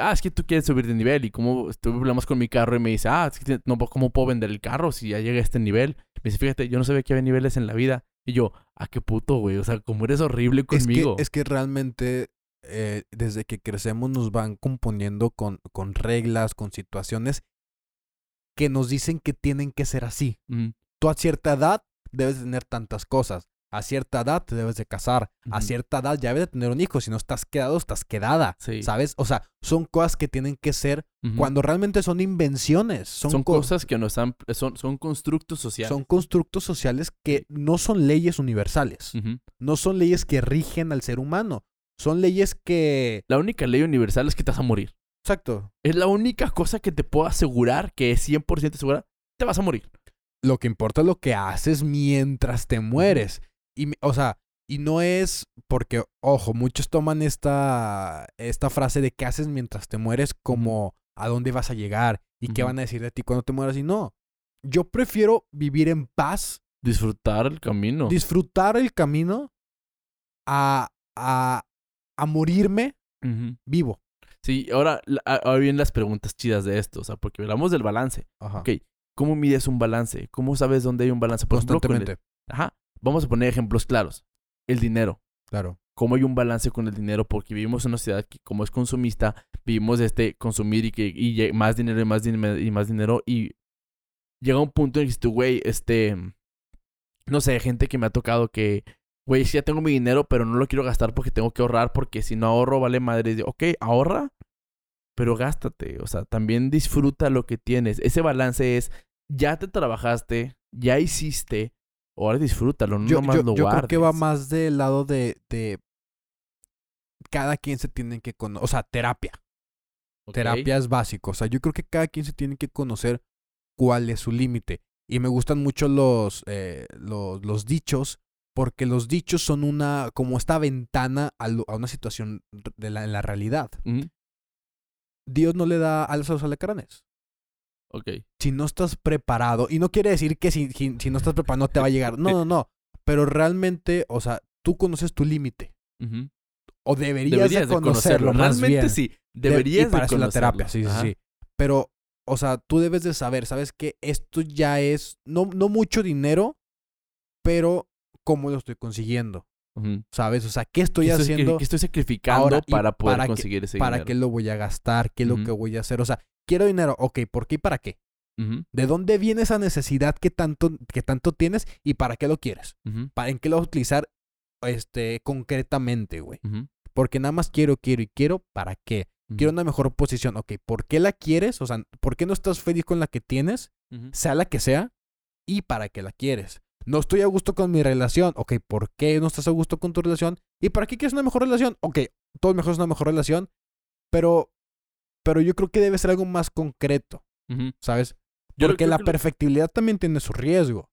ah, es que tú quieres subir de nivel. Y como tuve problemas con mi carro y me dice, ah, es que no, ¿cómo puedo vender el carro si ya llegué a este nivel? Me dice, fíjate, yo no sabía que había niveles en la vida. Y yo, ah, qué puto, güey. O sea, como eres horrible Es que, conmigo. es que realmente eh, desde que crecemos nos van componiendo con, con reglas, con situaciones que nos dicen que tienen que ser así. Mm, Tú a cierta edad debes tener tantas cosas. A cierta edad te debes de casar. A cierta edad ya debes de tener un hijo. Si no estás quedado, estás quedada. Sí. ¿Sabes? O sea, son cosas que tienen que ser cuando realmente son invenciones. Son, son co- cosas que nos han, son, son constructos sociales. Son constructos sociales que no son leyes universales. No son leyes que rigen al ser humano. Son leyes que... La única ley universal es que te vas a morir. Exacto. Es la única cosa que te puedo asegurar que es 100% segura, te vas a morir. Lo que importa es lo que haces mientras te mueres. Y, o sea, y no es porque, ojo, muchos toman esta, esta frase de qué haces mientras te mueres como a dónde vas a llegar y qué van a decir de ti cuando te mueras. Y no, yo prefiero vivir en paz, Disfrutar el camino. disfrutar el camino a, a, a morirme vivo. Sí, ahora, ahora vienen las preguntas chidas de esto, o sea, porque hablamos del balance. Ajá. Ok, ¿cómo mides un balance? ¿Cómo sabes dónde hay un balance? Por ejemplo, con el- Constantemente. Ajá, vamos a poner ejemplos claros. El dinero. Claro. ¿Cómo hay un balance con el dinero? Porque vivimos en una sociedad que, como es consumista, vivimos este consumir y que y más dinero y más dinero y más dinero. Y llega un punto en que dices tú, güey, este. No sé, gente que me ha tocado que, güey, sí ya tengo mi dinero, pero no lo quiero gastar porque tengo que ahorrar, porque si no ahorro, vale madre. Ok, ahorra, pero gástate. O sea, también disfruta lo que tienes. Ese balance es, ya te trabajaste, ya hiciste, ahora disfrútalo, no Yo, nomás yo- lo yo creo que va guardes. más del lado de, de cada quien se tiene que conocer, o sea, terapia. Ok. Terapia es básico. O sea, yo creo que cada quien se tiene que conocer cuál es su límite. Y me gustan mucho los, eh, los, los dichos, porque los dichos son una, como esta ventana a, lo- a una situación de la, en la realidad. Dios no le da alas a los alacranes. Ok. Si no estás preparado, y no quiere decir que si, si, si no estás preparado no te va a llegar. No, no, no. Pero realmente, o sea, tú conoces tu límite. O deberías, Deberías de conocerlo, más Realmente bien. sí. De- Deberías y para de eso es la conocerlo. terapia, sí, sí, sí. Pero, o sea, tú debes de saber, ¿sabes que Esto ya es, no, no mucho dinero, pero cómo lo estoy consiguiendo. ¿sabes? O sea, ¿qué estoy ¿Qué estoy- haciendo? qué estoy sacrificando ahora para poder para conseguir ese ¿Para dinero? qué lo voy a gastar? ¿Qué es lo que voy a hacer? O sea, quiero dinero, ok, ¿por qué y para qué? ¿De dónde viene esa necesidad que tanto, que tanto tienes y para qué lo quieres? ¿Para en qué lo vas a utilizar este, concretamente, güey? Porque nada más quiero, quiero y quiero, ¿para qué? Quiero una mejor posición. Ok, ¿por qué la quieres? O sea, ¿por qué no estás feliz con la que tienes? Sea la que sea. ¿Y para qué la quieres? No estoy a gusto con mi relación. Ok, ¿por qué no estás a gusto con tu relación? ¿Y para qué quieres una mejor relación? Ok, todo mejor es una mejor relación. Pero, pero yo creo que debe ser algo más concreto. ¿sabes? Porque la lo- perfectibilidad también tiene su riesgo.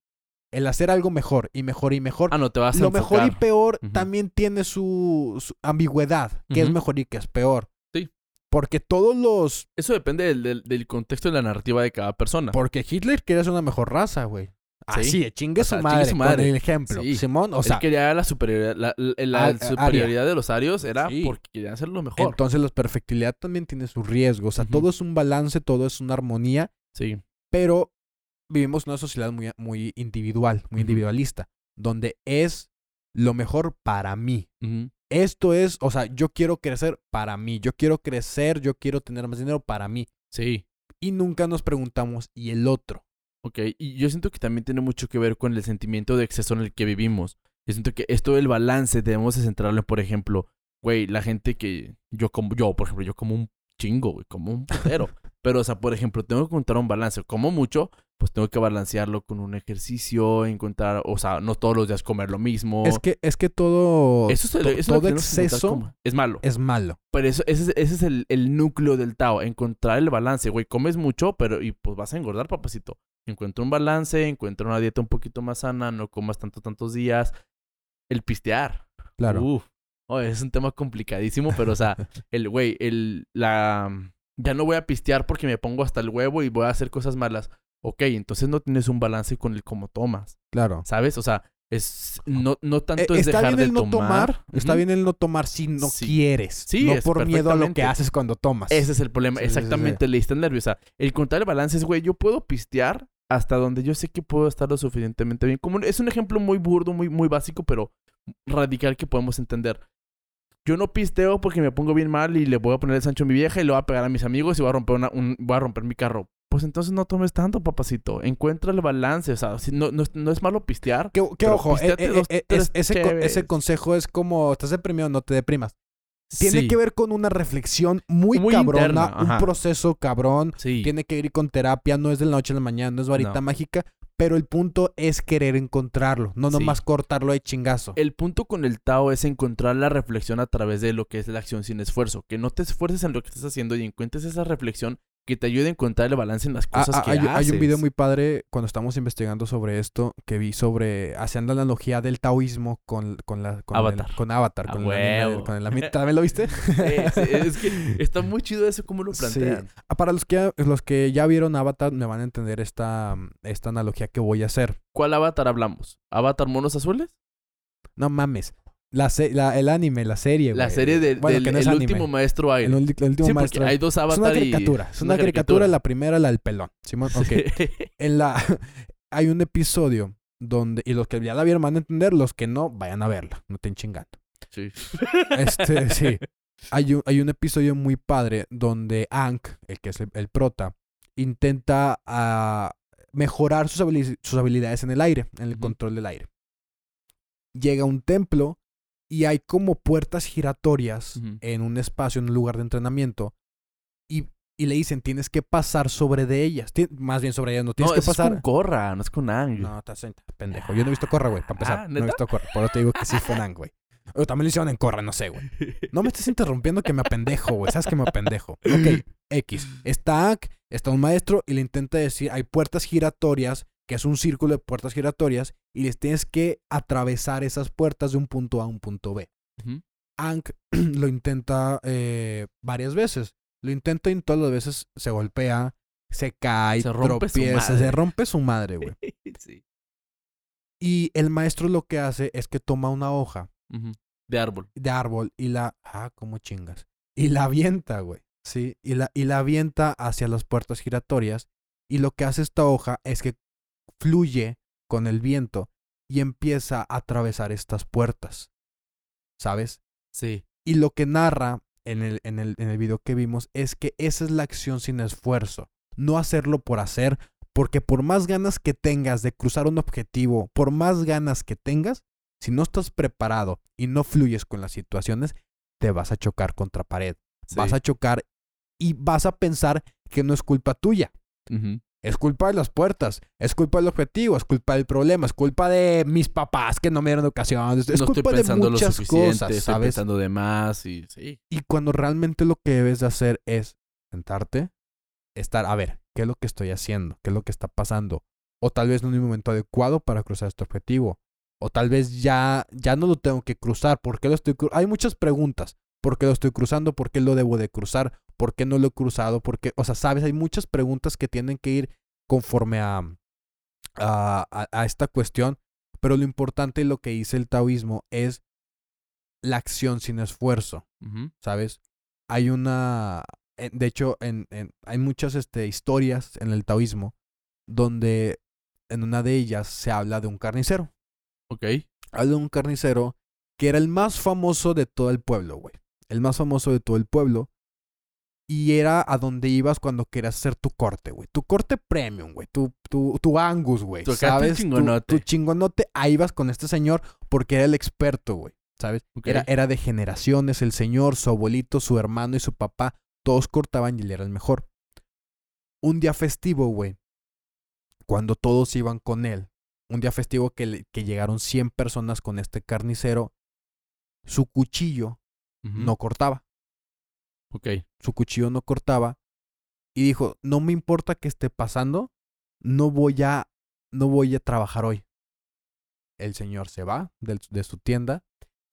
El hacer algo mejor y mejor y mejor. Ah, no, te vas a lo mejor y peor también tiene su, su ambigüedad. Que es mejor y que es peor. Sí. Porque todos los Eso depende del, del, del contexto de la narrativa de cada persona. Porque Hitler quería ser una mejor raza, güey. Así, de chingue, O sea, su, chingue madre, su madre. Con el ejemplo. Sí. Simón, o Él sea, quería la superioridad, la, superioridad de los arios era Sí. porque querían ser lo mejor. entonces la perfectibilidad también tiene su riesgo. O sea, todo es un balance, todo es una armonía, sí. pero vivimos una sociedad muy, muy individual, muy individualista, donde es lo mejor para mí. Esto es, o sea, yo quiero crecer para mí, yo quiero crecer, yo quiero tener más dinero para mí. Sí. Y nunca nos preguntamos, ¿y el otro? Ok, y yo siento que también tiene mucho que ver con el sentimiento de exceso en el que vivimos. Yo siento que esto del balance debemos de centrarlo en, por ejemplo, güey, la gente que yo como, yo, por ejemplo, yo como un chingo, güey, como un putero. Pero, o sea, por ejemplo, tengo que encontrar un balance. Como mucho, pues tengo que balancearlo con un ejercicio, encontrar, o sea, no todos los días comer lo mismo. Es que, es que todo, eso es, to- eso todo exceso es malo. es malo. Pero eso, ese, es- ese es el, el núcleo del Tao, encontrar el balance, güey. Comes mucho, pero y pues vas a engordar, papacito. Encuentra un balance, encuentra una dieta un poquito más sana, no comas tanto, tantos días. El pistear. Claro. Uf. Oh, es un tema complicadísimo, pero o sea, el güey, el, la... Ya no voy a pistear porque me pongo hasta el huevo y voy a hacer cosas malas. Ok, entonces no tienes un balance con el cómo tomas, Claro. ¿sabes? O sea, es... No, no tanto Eh, es está dejar bien el de no tomar, está bien el no tomar si no Sí. quieres. Sí, no por miedo a lo que haces cuando tomas. Ese es el problema. Sí, Exactamente, le diste nerviosa. El encontrar el balance es, güey, yo puedo pistear hasta donde yo sé que puedo estar lo suficientemente bien. Como, es un ejemplo muy burdo, muy, muy básico, pero radical que podemos entender. Yo no pisteo porque me pongo bien mal y le voy a poner el sancho a mi vieja y le voy a pegar a mis amigos y voy a romper, una, un- voy a romper mi carro. Pues entonces no tomes tanto, papacito. Encuentra el balance. O sea, si no, no, es- no es malo pistear. Que, ojo, eh, eh, dos, eh, es- ese, consejo es como, estás deprimido, no te deprimas. Tiene Sí, que ver con una reflexión muy, Muy cabrona, interna, un proceso cabrón. Sí. Tiene que ir con terapia, no es de la noche a la mañana, no es varita No. mágica, pero el punto es querer encontrarlo, no Sí. nomás cortarlo de chingazo. El punto con el Tao es encontrar la reflexión a través de lo que es la acción sin esfuerzo. Que no te esfuerces en lo que estás haciendo y encuentres esa reflexión que te ayude a encontrar el balance en las Ah, cosas ah, que hay, haces. hay un video muy padre cuando estamos investigando sobre esto que vi sobre haciendo la analogía del taoísmo con, con la con Avatar. el- con Avatar, A con, el con el anime- ¿También lo viste? Sí, es que está muy chido eso como lo Sí. plantean. Ah, Para los que los que ya vieron Avatar me van a entender esta, esta analogía que voy a hacer. ¿Cuál avatar hablamos? ¿Avatar monos azules? No mames. La, el anime, la serie, La serie de- Bueno, del no el anime. último maestro El, aire. ul- el último sí, maestro. hay dos es una y... caricatura. Es una caricatura, la primera, la del pelón. Simón, ok. en la hay un episodio donde y los que ya la vieron van a entender, los que no vayan a verla, no estén chingando. Sí. Este, sí. Hay un, hay un episodio muy padre donde Ank, el que es el, el prota, intenta ah, mejorar sus, habili- sus habilidades en el aire, en el control del aire. Llega a un templo y hay como puertas giratorias Ujú. en un espacio, en un lugar de entrenamiento. Y, y le dicen, tienes que pasar sobre de ellas. Más bien sobre ellas, no tienes no, que pasar. es con Corra, no es con Ang. No, estás en- pendejo. Yo no he visto Corra, güey, para empezar. Ah, no he visto Corra. Por eso te digo que sí fue Nang, güey. O también lo hicieron en Corra, no sé, güey. No me estés interrumpiendo que me apendejo, güey. ¿Sabes que me apendejo? Ok, X. Está Ank, está un maestro y le intenta decir, hay puertas giratorias, que es un círculo de puertas giratorias, y les tienes que atravesar esas puertas de un punto A a un punto B. Ank lo intenta eh, varias veces. Lo intenta y todas las veces se golpea, se cae, Se rompe tropieza, se rompe su madre, güey. sí. Y el maestro lo que hace es que toma una hoja. De árbol. de árbol y la... Ah, ¿cómo chingas? Y la avienta, güey. Sí, y la, y la avienta hacia las puertas giratorias. Y lo que hace esta hoja es que fluye con el viento y empieza a atravesar estas puertas. ¿Sabes? Sí. Y lo que narra en el, en el, en el video que vimos es que esa es la acción sin esfuerzo. No hacerlo por hacer, porque por más ganas que tengas de cruzar un objetivo, por más ganas que tengas, si no estás preparado y no fluyes con las situaciones, te vas a chocar contra pared. sí. Vas a chocar y vas a pensar que no es culpa tuya. Ujú. Es culpa de las puertas, es culpa del objetivo, es culpa del problema, es culpa de mis papás que no me dieron educación, es, no estoy culpa de lo muchas cosas, estoy ¿sabes? pensando de más y sí. Y cuando realmente lo que debes de hacer es sentarte, estar, a ver, ¿qué es lo que estoy haciendo? ¿Qué es lo que está pasando? O tal vez no es el momento adecuado para cruzar este objetivo. O tal vez ya, ya no lo tengo que cruzar. ¿Por qué lo estoy Hay muchas preguntas. ¿Por qué lo estoy cruzando? ¿Por qué lo debo de cruzar? ¿Por qué no lo he cruzado? ¿Por qué? O sea, sabes, hay muchas preguntas que tienen que ir conforme a, a, a- a esta cuestión. Pero lo importante y lo que dice el taoísmo es la acción sin esfuerzo. ¿sabes? Hay una, eh, de hecho, en, en- hay muchas este, historias en el taoísmo donde en una de ellas se habla de un carnicero. Ok. Habla de un carnicero que era el más famoso de todo el pueblo, güey. El más famoso de todo el pueblo. Y era a donde ibas cuando querías hacer tu corte, güey. Tu corte premium, güey. Tu, tu, tu Angus, güey. Tu ¿Sabes? Tu- chingonote. Tu, chingonote. Ahí ibas con este señor porque era el experto, güey. ¿Sabes? Era, era de generaciones. El señor, su abuelito, su hermano y su papá. Todos cortaban y él era el mejor. Un día festivo, güey. Cuando todos iban con él. Un día festivo que, que llegaron 100 personas con este carnicero. Su cuchillo no cortaba. Ok. Su cuchillo no cortaba. Y dijo, no me importa que esté pasando. No voy a, no voy a trabajar hoy. El señor se va de su tienda.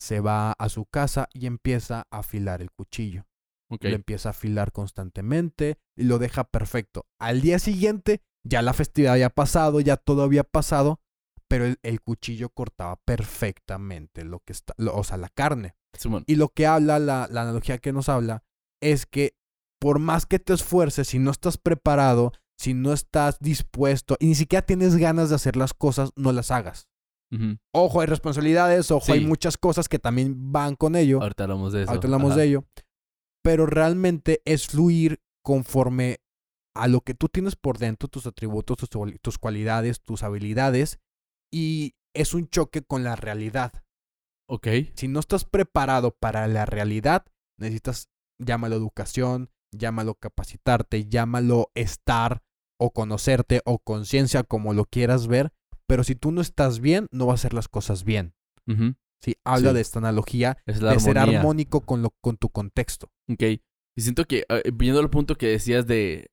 Se va a su casa y empieza a afilar el cuchillo. Ok. Lo empieza a afilar constantemente y lo deja perfecto. Al día siguiente, ya la festividad había pasado, ya todo había pasado, pero el, el cuchillo cortaba perfectamente lo que está, lo- o sea, la carne. Simón. Y lo que habla, la, la analogía que nos habla, es que por más que te esfuerces, si no estás preparado, si no estás dispuesto y ni siquiera tienes ganas de hacer las cosas, no las hagas. Ojo, hay responsabilidades, ojo, hay muchas cosas que también van con ello. Ahorita hablamos de eso. Ahorita hablamos Ajá. de ello. Pero realmente es fluir conforme a lo que tú tienes por dentro, tus atributos, tus, tus cualidades, tus habilidades. Y es un choque con la realidad. Ok. Si no estás preparado para la realidad, necesitas, llámalo educación, llámalo capacitarte, llámalo estar o conocerte o conciencia, como lo quieras ver. Pero si tú no estás bien, no vas a hacer las cosas bien. Ujú. Sí, habla Sí. de esta analogía Es la de ser armónico con, lo, con tu contexto. Ok. Y siento que, eh, viendo el punto que decías de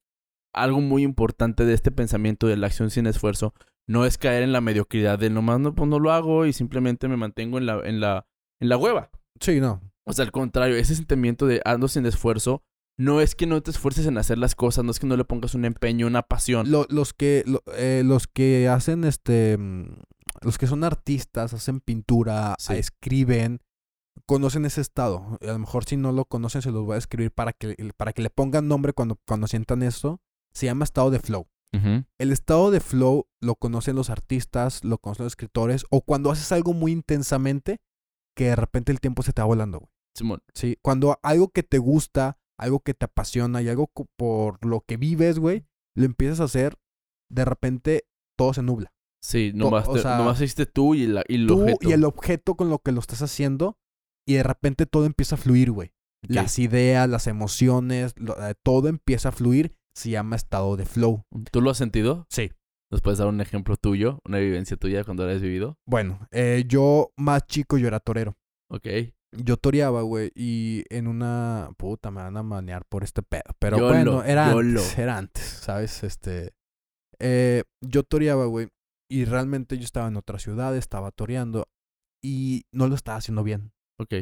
algo muy importante de este pensamiento de la acción sin esfuerzo, no es caer en la mediocridad de nomás no, pues no lo hago y simplemente me mantengo en la, en la, en la hueva. Sí, no. O sea, al contrario, ese sentimiento de ando sin esfuerzo no es que no te esfuerces en hacer las cosas, no es que no le pongas un empeño, una pasión. Lo- los que lo- eh, los que hacen este mm, los que son artistas, hacen pintura, Sí. escriben, conocen ese estado. A lo mejor si no lo conocen se los voy a escribir para que para que le pongan nombre cuando cuando sientan esto. Se llama estado de flow. El estado de flow lo conocen los artistas, lo conocen los escritores o cuando haces algo muy intensamente que de repente el tiempo se te va volando, güey. Simón. Sí, cuando algo que te gusta, algo que te apasiona y algo por lo que vives, güey, lo empiezas a hacer, de repente todo se nubla. Sí, nomás, o sea, nomás hiciste tú y, la, y el Tú objeto. y el objeto con lo que lo estás haciendo y de repente todo empieza a fluir, güey. Las ideas, las emociones, lo- eh, todo empieza a fluir, se llama estado de flow. ¿Tú lo has sentido? Sí. ¿Nos puedes dar un ejemplo tuyo? ¿Una vivencia tuya cuando lo has vivido? Bueno, eh, yo más chico yo era torero. Ok. Yo toreaba, güey, y en una... Puta, me van a manear por este pedo. Pero Yolo, bueno, era yolo. antes, era antes, ¿sabes? Este... eh, yo toreaba, güey, y realmente yo estaba en otra ciudad, estaba toreando, y no lo estaba haciendo bien. Ok.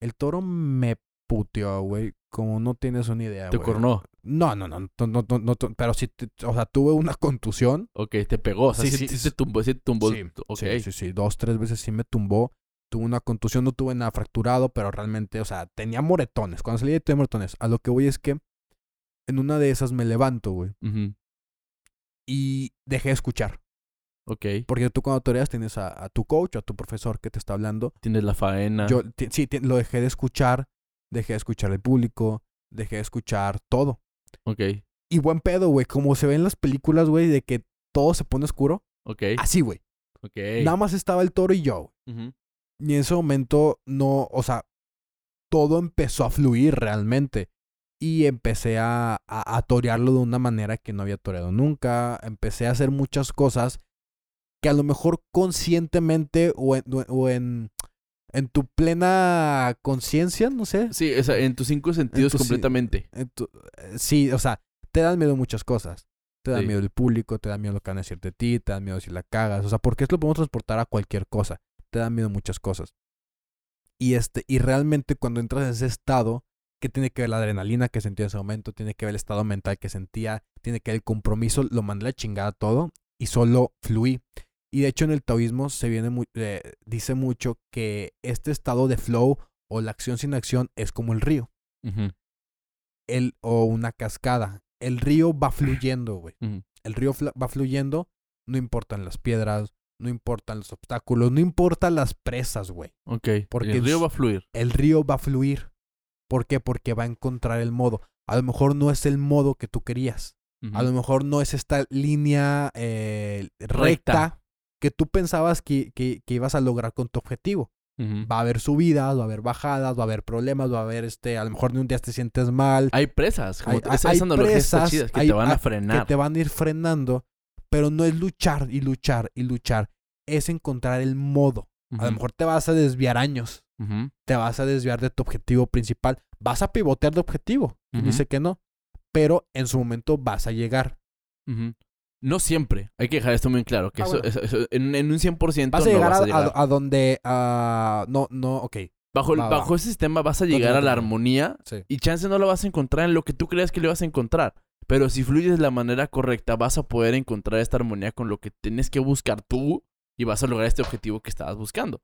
El toro me puteó, güey, como no tienes una idea, ¿Te güey. cornó? No, no, no, no, no, pero sí, te- o sea, tuve una contusión. Ok, te pegó. O sea, Sí, sí, sí, te tumbó, sí te tumbó. Sí, sí, sí, dos, tres veces sí me tumbó. Tuve una contusión, no tuve nada fracturado, pero realmente, o sea, tenía moretones. Cuando salí tenía moretones. A lo que voy es que en una de esas me levanto, güey, y dejé de escuchar. Ok. Porque tú cuando toreas tienes a, a tu coach, a tu profesor que te está hablando. Tienes la faena. Yo sí, lo dejé de escuchar, dejé de escuchar el público, dejé de escuchar todo. Ok. Y buen pedo, güey, como se ve en las películas, güey, de que todo se pone oscuro. Ok. Así, güey. Ok. Nada más estaba el toro y yo. Ujú. Y en ese momento no, o sea, todo empezó a fluir realmente. Y empecé a, a, a torearlo de una manera que no había toreado nunca. Empecé a hacer muchas cosas que a lo mejor conscientemente o en, o en, en tu plena conciencia, no sé. Sí, o sea, en tus cinco sentidos completamente. tu- eh, sí, o sea, te dan miedo muchas cosas. Te da Sí. miedo el público, te da miedo lo que van a decir de ti, te da miedo si la cagas. O sea, porque esto lo podemos transportar a cualquier cosa. Te da miedo muchas cosas. Y este, y realmente cuando entras en ese estado, que tiene que ver la adrenalina que sentía en ese momento, tiene que ver el estado mental que sentía, tiene que ver el compromiso, lo mandé a la chingada todo y solo fluí. Y de hecho en el taoísmo se viene eh, dice mucho que este estado de flow o la acción sin acción es como el río el, o una cascada. El río va fluyendo, güey. El río va fluyendo, no importan las piedras, no importan los obstáculos, no importan las presas, güey. Ok. Porque el río va a fluir. El río va a fluir. ¿Por qué? Porque va a encontrar el modo. A lo mejor no es el modo que tú querías. A lo mejor no es esta línea eh, recta, Recta. que tú pensabas que, que- que ibas a lograr con tu objetivo. Va a haber subidas, va a haber bajadas, va a haber problemas, va a haber este, a lo mejor de un día te sientes mal, Hay presas. Como Hay- te- esa, hay presas, que hay- te van a frenar. que te van a ir frenando, pero no es luchar y luchar y luchar, es encontrar el modo. A lo mejor te vas a desviar años, te vas a desviar de tu objetivo principal, vas a pivotear de objetivo, Ujú. dice que no, pero en su momento vas a llegar. No siempre. Hay que dejar esto muy claro. Que Ah, eso, bueno. eso- eso- en, en un 100% Vas a no llegar, vas a, llegar. a- a donde, no, no, ok, bajo, el- va, va. bajo ese sistema vas a llegar a la armonía sí. y chance no lo vas a encontrar en lo que tú creas que le vas a encontrar. Pero si fluyes de la manera correcta, vas a poder encontrar esta armonía con lo que tienes que buscar tú y vas a lograr este objetivo que estabas buscando.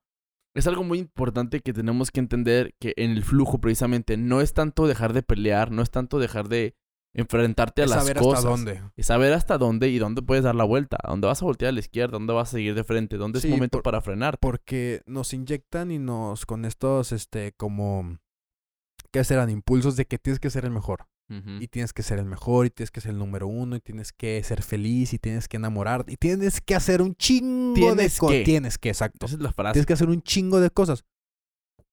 Es algo muy importante que tenemos que entender que en el flujo precisamente no es tanto dejar de pelear, no es tanto dejar de enfrentarte a Es las saber cosas. hasta dónde. Es saber hasta dónde y dónde puedes dar la vuelta, a dónde vas a voltear a la izquierda, dónde vas a seguir de frente, dónde Sí, es momento por- para frenar. Porque nos inyectan y nos, con estos, este, como, ¿qué serán? Impulsos de que tienes que ser el mejor. Y tienes que ser el mejor y tienes que ser el número uno y tienes que ser feliz y tienes que enamorarte y tienes que hacer un chingo de Tienes cosas. que. Tienes que, exacto. Esa es la frase. Tienes que hacer un chingo de cosas.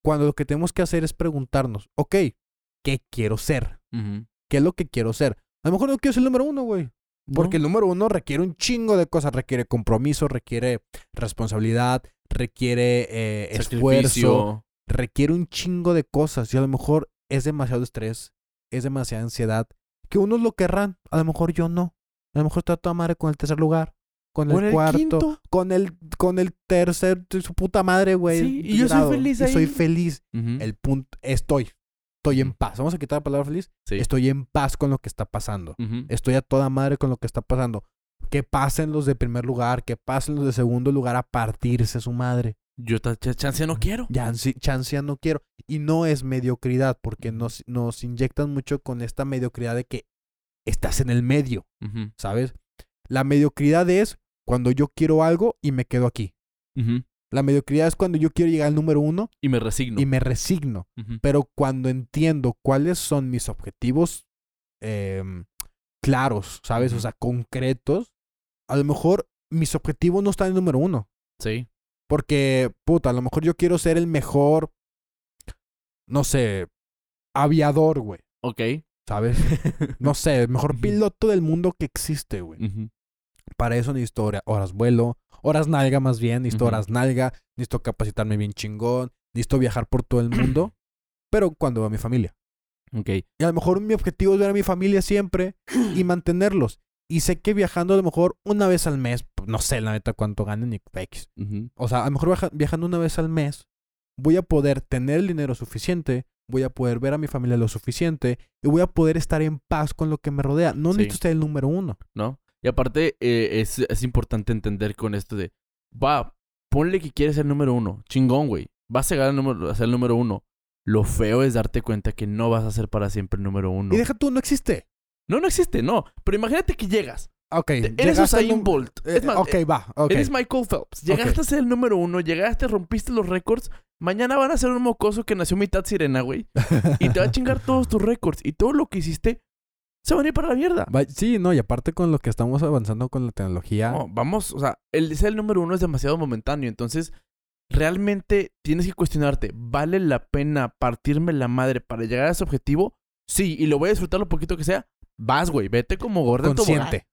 Cuando lo que tenemos que hacer es preguntarnos, ok, ¿qué quiero ser? Ujú. ¿Qué es lo que quiero ser? A lo mejor no quiero ser el número uno, güey. Porque el número uno requiere un chingo de cosas. Requiere compromiso, requiere responsabilidad, requiere eh, esfuerzo, requiere un chingo de cosas y a lo mejor es demasiado estrés, es demasiada ansiedad, que unos lo querrán, a lo mejor yo no. A lo mejor está toda madre con el tercer lugar, con el, el cuarto, quinto. con el con el tercer su puta madre, güey. Sí, y yo soy feliz y soy ahí. feliz. El punto estoy estoy en paz. Vamos a quitar la palabra feliz. Sí. Estoy en paz con lo que está pasando. Estoy a toda madre con lo que está pasando. Que pasen los de primer lugar, que pasen los de segundo lugar a partirse su madre. Yo ta- ch- chance no quiero. Chance no quiero. Y no es mediocridad, porque nos, nos inyectan mucho con esta mediocridad de que estás en el medio. ¿sabes? La mediocridad es cuando yo quiero algo y me quedo aquí. La mediocridad es cuando yo quiero llegar al número uno Y me resigno. y me resigno. Pero cuando entiendo cuáles son mis objetivos em, claros, ¿sabes? O sea, concretos, a lo mejor mis objetivos no están en el número uno. Sí. Porque, puta, a lo mejor yo quiero ser el mejor, no sé, aviador, güey. Ok. ¿Sabes? No sé, el mejor piloto del mundo que existe, güey. Para eso necesito hora- horas vuelo, horas nalga más bien, necesito Ujú. horas nalga, necesito capacitarme bien chingón, necesito viajar por todo el mundo, pero cuando veo a mi familia. Ok. Y a lo mejor mi objetivo es ver a mi familia siempre y mantenerlos. Y sé que viajando a lo mejor una vez al mes, no sé la neta cuánto ganen ni X. O sea, a lo mejor viaja- viajando una vez al mes, voy a poder tener el dinero suficiente, voy a poder ver a mi familia lo suficiente y voy a poder estar en paz con lo que me rodea. No Sí. necesito ser el número uno. ¿No? Y aparte, eh, es, es importante entender con esto de, va, ponle que quieres ser el número uno. Chingón, güey. Vas a llegar al número, a ser el número uno. Lo feo es darte cuenta que no vas a ser para siempre el número uno. Y deja tú, no existe. No, no existe, no. Pero imagínate que llegas. Ok, Eres Usain Bolt. eh, es más, ok, eh, va, ok. Eres Michael Phelps. Llegaste a ser el número uno, llegaste, rompiste los récords. Mañana van a ser un mocoso que nació mitad sirena, güey. Y te va a chingar todos tus récords. Y todo lo que hiciste se va a ir para la mierda. Sí, no, y aparte con lo que estamos avanzando con la tecnología, No, vamos, o sea, el ser el número uno es demasiado momentáneo. Entonces, realmente tienes que cuestionarte, ¿vale la pena partirme la madre para llegar a ese objetivo? Sí, y lo voy a disfrutar lo poquito que sea. Vas, güey, vete como tobogán. consciente.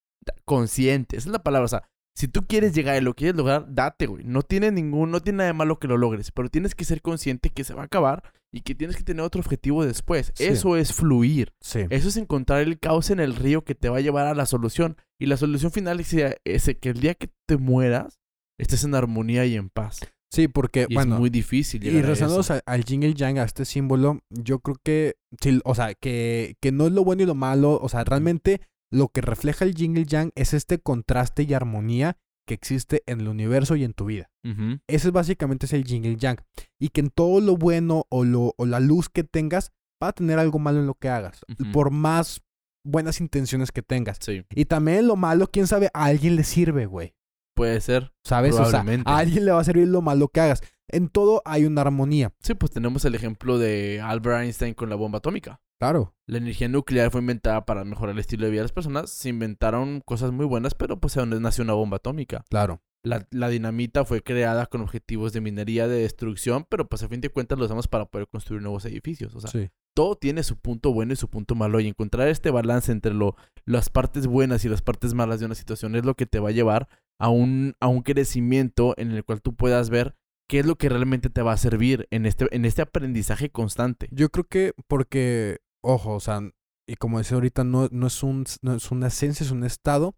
Consciente, esa es la palabra. O sea, si tú quieres llegar y lo quieres lograr, date, güey. No tiene ningún, no tiene nada de malo que lo logres, pero tienes que ser consciente que se va a acabar y que tienes que tener otro objetivo después. Sí. Eso es fluir. Sí. Eso es encontrar el caos en el río que te va a llevar a la solución. Y la solución final es ese, que el día que te mueras, estés en armonía y en paz. Sí, porque, Y bueno, es muy difícil y al, al yin y el yang, a este símbolo, yo creo que, sí, o sea, que, que no es lo bueno y lo malo, o sea, realmente lo que refleja el el yang es este contraste y armonía que existe en el universo y en tu vida. Ujú. Ese es básicamente es el el yang. Y que en todo lo bueno o, lo, o la luz que tengas, va a tener algo malo en lo que hagas. Por más buenas intenciones que tengas. Sí, Y también lo malo, quién sabe, a alguien le sirve, güey. puede ser. ¿Sabes? O sea, Probablemente. a alguien le va a servir lo malo que hagas. En todo hay una armonía. Sí, pues tenemos el ejemplo de Albert Einstein con la bomba atómica. Claro. La energía nuclear fue inventada para mejorar el estilo de vida de las personas. Se inventaron cosas muy buenas, pero pues de donde nació una bomba atómica. Claro. La, la dinamita fue creada con objetivos de minería, de destrucción, pero pues a fin de cuentas lo usamos para poder construir nuevos edificios. O sea, Sí. todo tiene su punto bueno y su punto malo. Y encontrar este balance entre lo, las partes buenas y las partes malas de una situación es lo que te va a llevar a un, a un crecimiento en el cual tú puedas ver qué es lo que realmente te va a servir en este, en este aprendizaje constante. Yo creo que porque, ojo, o sea, y como decía ahorita, no, no, es un, no es una esencia, es un estado,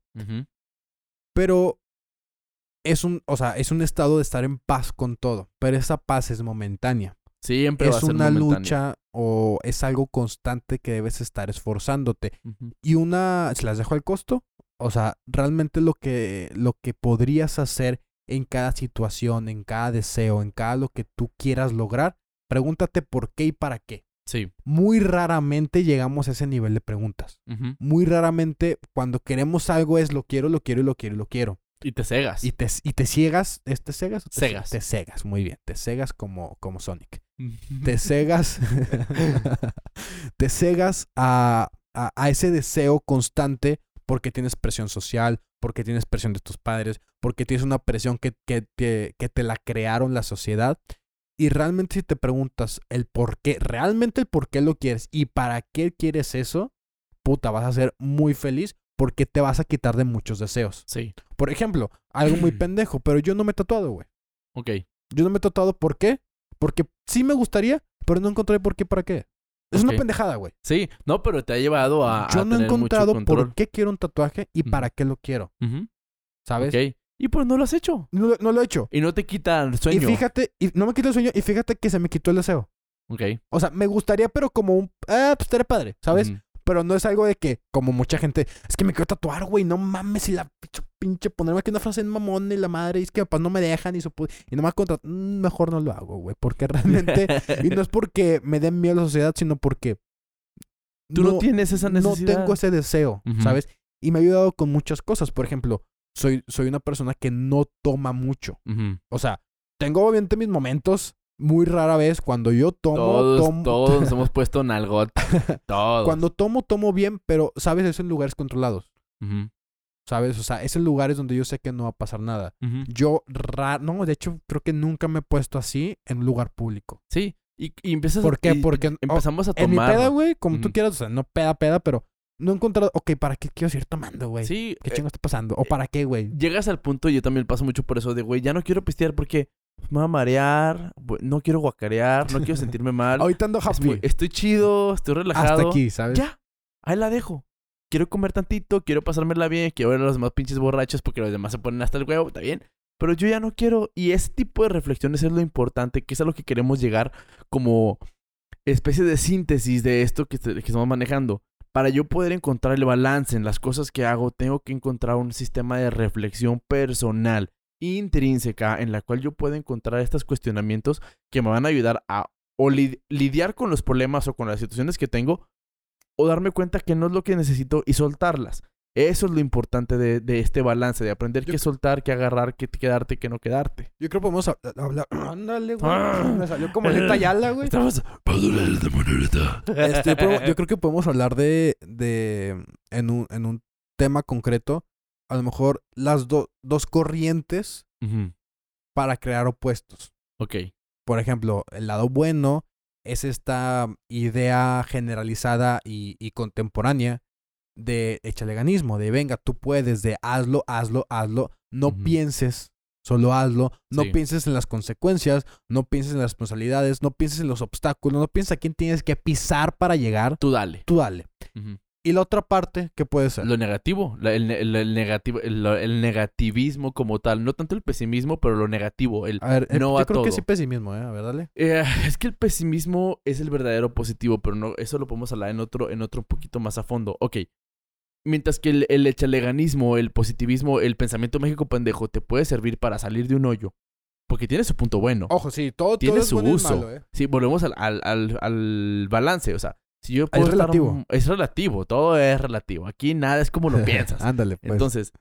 pero es un, o sea, es un estado de estar en paz con todo, pero esa paz es momentánea. Siempre va a es ser una lucha o es algo constante que debes estar esforzándote. Y una, se las dejo al costo, o sea, realmente lo que, lo que podrías hacer en cada situación, en cada deseo, en cada lo que tú quieras lograr, pregúntate por qué y para qué. Sí. Muy raramente llegamos a ese nivel de preguntas. Muy raramente cuando queremos algo es lo quiero, lo quiero y lo quiero y lo quiero. Y te cegas. Y te, y te ciegas, ¿es te cegas? te Cegas. Te cegas, muy bien. Te cegas como, como Sonic. Te cegas, te cegas a, a, a ese deseo constante porque tienes presión social, porque tienes presión de tus padres, porque tienes una presión que, que, que te la crearon la sociedad. Y realmente si te preguntas el por qué, realmente el por qué lo quieres y para qué quieres eso, puta, vas a ser muy feliz porque te vas a quitar de muchos deseos. Sí. Por ejemplo, algo muy pendejo, pero yo no me he tatuado, güey. Ok. Yo no me he tatuado, ¿por qué? Porque sí me gustaría, pero no encontré por qué, para qué. Es una pendejada, güey. Sí. No, pero te ha llevado a. Yo a no he tener encontrado por qué quiero un tatuaje y para qué lo quiero. ¿sabes? Ok. Y pues no lo has hecho. No, lo- no lo he hecho. Y no te quita el Y sueño. fíjate, y no me quito el sueño y fíjate que se me quitó el deseo. Ok. O sea, me gustaría, pero como un... Ah, pues estaría padre, ¿sabes? Pero no es algo de que, como mucha gente, es que me quiero tatuar, güey, no mames, y la pinche, pinche ponerme aquí una frase en mamón y la madre, y es que papás no me dejan y, su y no me contratar. mejor no lo hago, güey, porque realmente, y no es porque me den miedo a la sociedad, sino porque Tú no, tienes esa no necesidad. tengo ese deseo. ¿sabes? Y me ha ayudado con muchas cosas. Por ejemplo, soy, soy una persona que no toma mucho. O sea, tengo obviamente mis momentos, muy rara vez, cuando yo tomo, Todos, tomo. todos nos hemos puesto nalgot. Todos. Cuando tomo, tomo bien, pero, ¿sabes? Es en lugares controlados. ¿Sabes? O sea, es en lugares donde yo sé que no va a pasar nada. Yo, ra no, de hecho, creo que nunca me he puesto así en un lugar público. Sí. Y, y empiezas ¿Por a, qué? y- Porque, y empezamos a En mi tomar. peda, güey, como tú quieras, o sea, no peda, peda, pero no he encontrado, ok, ¿para qué quiero seguir tomando, güey? Sí. ¿Qué eh, chingo está pasando? ¿O para qué, güey? llegas al punto, y yo también paso mucho por eso de, güey, ya no quiero pistear porque me va a marear, no quiero guacarear, no quiero sentirme mal. Ahorita ando estoy, happy. estoy chido, estoy relajado. Hasta aquí, ¿sabes? Ya, ahí la dejo. Quiero comer tantito, quiero pasármela bien, quiero ver a los demás pinches borrachos porque los demás se ponen hasta el huevo, está bien. Pero yo ya no quiero. Y ese tipo de reflexiones es lo importante, que es a lo que queremos llegar como especie de síntesis de esto que, que estamos manejando. Para yo poder encontrar el balance en las cosas que hago, tengo que encontrar un sistema de reflexión personal, intrínseca, en la cual yo pueda encontrar estos cuestionamientos que me van a ayudar a o li- lidiar con los problemas o con las situaciones que tengo, o darme cuenta que no es lo que necesito y soltarlas. Eso es lo importante de, de este balance, de aprender Yo- qué soltar, qué agarrar, qué quedarte, qué no quedarte. Yo creo que podemos hab- hablar. Ándale, güey. Ah. Me salió como Leta Yala, güey. Estamos... Este, yo, creo- yo creo que podemos hablar de. de en, un, en un tema concreto. A lo mejor las do- dos corrientes para crear opuestos. Ok. Por ejemplo, el lado bueno es esta idea generalizada y, y contemporánea de echaleganismo, de venga, tú puedes, de hazlo, hazlo, hazlo, no pienses, solo hazlo, no Sí. pienses en las consecuencias, no pienses en las responsabilidades, no pienses en los obstáculos, no pienses a quién tienes que pisar para llegar, Tú dale. tú dale. Y la otra parte, ¿qué puede ser? Lo negativo, la- el, el- el negativo, el, el negativismo como tal, no tanto el pesimismo, pero lo negativo, el A ver, eh, no yo a creo que todo. sí pesimismo, ¿eh? A ver, dale. Eh, es que el pesimismo es el verdadero positivo, pero no, eso lo podemos hablar en otro, en otro un poquito más a fondo. Ok. Mientras que el, el echaleganismo, el positivismo, el pensamiento mágico pendejo te puede servir para salir de un hoyo. Porque tiene su punto bueno. Ojo, sí, todo, Tiene todo es su y uso. malo, ¿eh? Sí, volvemos al, al, al, al balance. O sea, si yo puedo estar- relativo. es relativo. Todo es relativo. Aquí nada es como lo piensas. Ándale, pues. Entonces,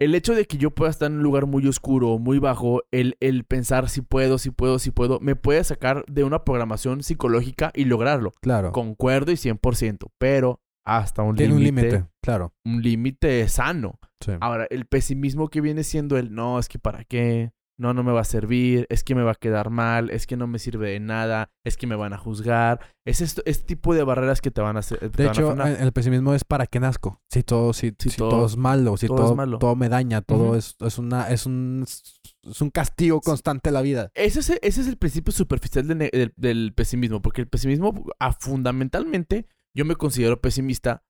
el hecho de que yo pueda estar en un lugar muy oscuro, muy bajo, el, el pensar si puedo, si puedo, si puedo, me puede sacar de una programación psicológica y lograrlo. claro. Concuerdo y 100%, pero hasta un Tiene un límite. límite, claro. Un límite sano. Sí. Ahora, el pesimismo que viene siendo el no, es que para qué, no, no me va a servir, es que me va a quedar mal, es que no me sirve de nada, es que me van a juzgar. Es esto, este tipo de barreras que te van a hacer. De a hecho, el pesimismo es para qué nazco. Si todo, si, Si si todo- todo, es malo, si todo todo, es malo. todo me daña, todo es, es una, es un, es un castigo constante de la vida. Ese es, ese es el principio superficial de ne- del, del pesimismo, porque el pesimismo, ah, fundamentalmente, yo me considero pesimista,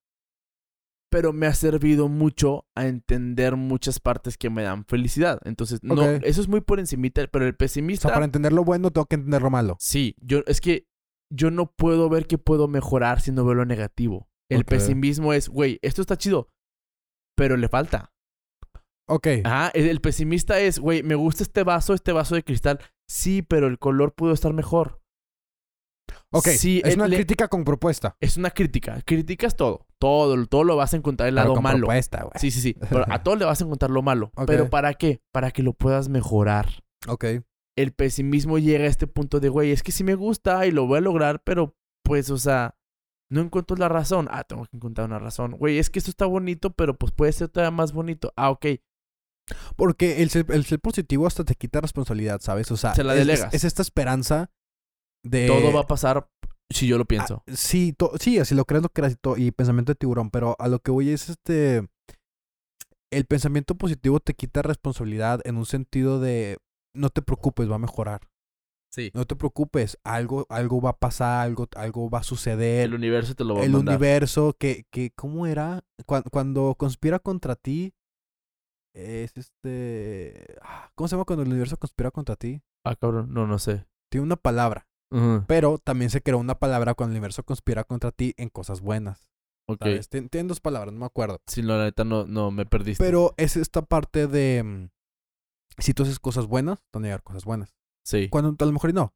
pero me ha servido mucho a entender muchas partes que me dan felicidad. Entonces, no, eso es muy por encimita, pero el O pesimista... sea, para entender lo bueno tengo que entender lo malo. Sí, yo, es que yo no puedo ver que puedo mejorar si no veo lo negativo. El pesimismo es, güey, esto está chido, pero le falta. Ok. Ajá, el, pesimista es, güey, me gusta este vaso, este vaso de cristal. Sí, pero el color pudo estar mejor. Ok. Sí, es el- una le- crítica con propuesta. Es una crítica. Criticas todo. Todo, todo lo vas a encontrar el lado malo. Sí, sí, sí. Pero a todo le vas a encontrar lo malo. ¿Pero para qué? Para que lo puedas mejorar. Ok. El pesimismo llega a este punto de, güey, es que sí me gusta y lo voy a lograr, pero pues, o sea, no encuentro la razón. Ah, tengo que encontrar una razón. Güey, es que esto está bonito, pero pues puede ser todavía más bonito. Ah, ok. Porque el ser, el ser positivo hasta te quita responsabilidad, ¿sabes? O sea, Se la es- delegas. Es, esta esperanza de... Todo va a pasar si yo lo pienso. Ah, sí, sí, así lo crees, lo creas y, y pensamiento de tiburón, pero a lo que voy es este... El pensamiento positivo te quita responsabilidad en un sentido de no te preocupes, va a mejorar. sí. No te preocupes, algo, algo va a pasar, algo, algo va a suceder. El universo te lo va a el mandar. universo que, que ¿cómo era? Cuando, cuando conspira contra ti, es este... ah, ¿Cómo se llama cuando el universo conspira contra ti? Ah, cabrón. No, no sé. Tiene una palabra, Pero también se creó una palabra cuando el universo conspira contra ti en cosas buenas. Ok. Tien- Tienen dos palabras, no me acuerdo. Sí, no, la neta no, no me perdiste. Pero es esta parte de... mm, Si tú haces cosas buenas, te van a llegar cosas buenas. Sí. Cuando a lo mejor y no.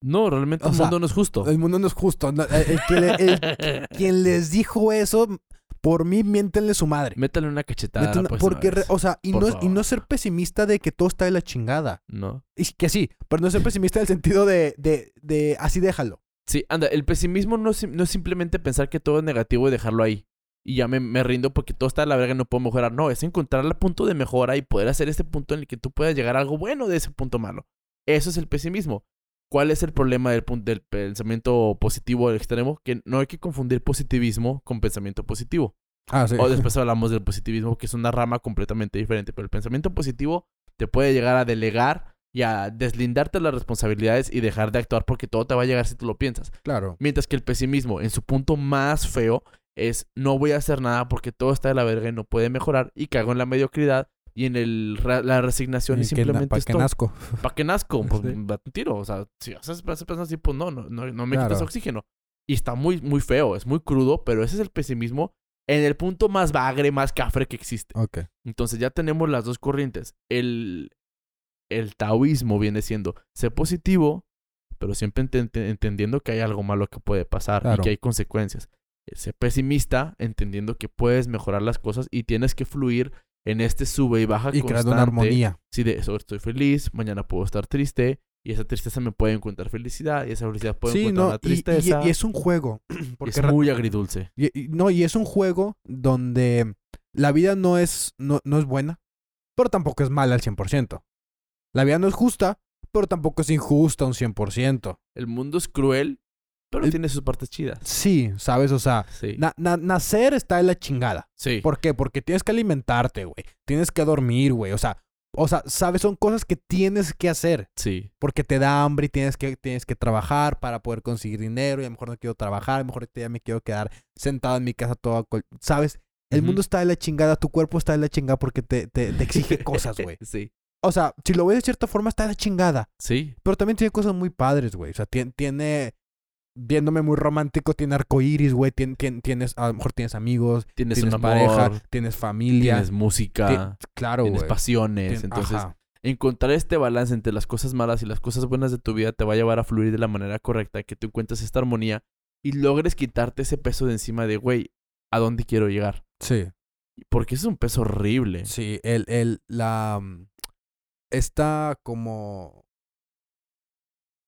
No, realmente O el sea, mundo no es justo. El mundo no es justo. el- el- quien les dijo eso, por mí, miéntenle su madre. Métale una cachetada. Pues, porque, vez. o sea, y Por no, es- y no ser pesimista de que todo está de la chingada. No. Y que sí, pero no ser pesimista en el sentido de, de, de así déjalo. Sí, anda, el pesimismo no es, no es simplemente pensar que todo es negativo y dejarlo ahí. Y ya me, me rindo porque todo está de la verga y no puedo mejorar. No, es encontrar el punto de mejora y poder hacer este punto en el que tú puedas llegar a algo bueno de ese punto malo. Eso es el pesimismo. ¿Cuál es el problema del, del pensamiento positivo al extremo? Que no hay que confundir positivismo con pensamiento positivo. Ah, sí. O después hablamos del positivismo, que es una rama completamente diferente. Pero el pensamiento positivo te puede llegar a delegar y a deslindarte de las responsabilidades y dejar de actuar porque todo te va a llegar si tú lo piensas. Claro. Mientras que el pesimismo, en su punto más feo, es no voy a hacer nada porque todo está de la verga y no puede mejorar y cago en la mediocridad y en el, la resignación y, simplemente Para que nazco. ¿Para qué nazco? Pues Sí. un tiro. O sea, si haces, pensar así, pues no, no, no, no me quitas oxígeno. Y está muy, muy feo, es muy crudo, pero ese es el pesimismo en el punto más bagre, más cafre que existe. Entonces ya tenemos las dos corrientes. El, el taoísmo viene siendo ser positivo, pero siempre enten- entendiendo que hay algo malo que puede pasar y que hay consecuencias. Ser pesimista, entendiendo que puedes mejorar las cosas y tienes que fluir en este sube y baja Y creando una armonía. Sí, de eso estoy feliz, mañana puedo estar triste y esa tristeza me puede encontrar felicidad y esa felicidad puede Sí, encontrar no, una y- y, tristeza. y es un juego. Porque es muy agridulce. y- no, y es un juego donde la vida no es, no, no es buena, pero tampoco es mala al 100%. La vida no es justa, pero tampoco es injusta un 100%. El mundo es cruel, pero tiene sus partes chidas. Sí, ¿sabes? O sea, Sí. na- na- nacer está de la chingada. sí. ¿Por qué? Porque tienes que alimentarte, güey. Tienes que dormir, güey. O sea, o sea, sabes, son cosas que tienes que hacer. Sí. Porque te da hambre y tienes que, tienes que trabajar para poder conseguir dinero. Y a lo mejor no quiero trabajar, a lo mejor ya me quiero quedar sentado en mi casa todo. ¿Sabes? El mundo está de la chingada, tu cuerpo está de la chingada porque te, te, te exige cosas, güey. Sí. O sea, si lo ves de cierta forma, está de la chingada. Sí. Pero también tiene cosas muy padres, güey. O sea, tiene, tiene viéndome muy romántico, tiene arcoíris, güey. Tien- tien- tienes, a lo mejor tienes amigos, Tienes, tienes, un pareja, amor, tienes familia. tienes música, ti- claro, tienes pasiones. Tien- Entonces, ajá. encontrar este balance entre las cosas malas y las cosas buenas de tu vida te va a llevar a fluir de la manera correcta, que tú encuentres esta armonía y logres quitarte ese peso de encima de, güey, ¿a dónde quiero llegar? Sí, Porque es un peso horrible. sí. El, el, la... mm, Está como...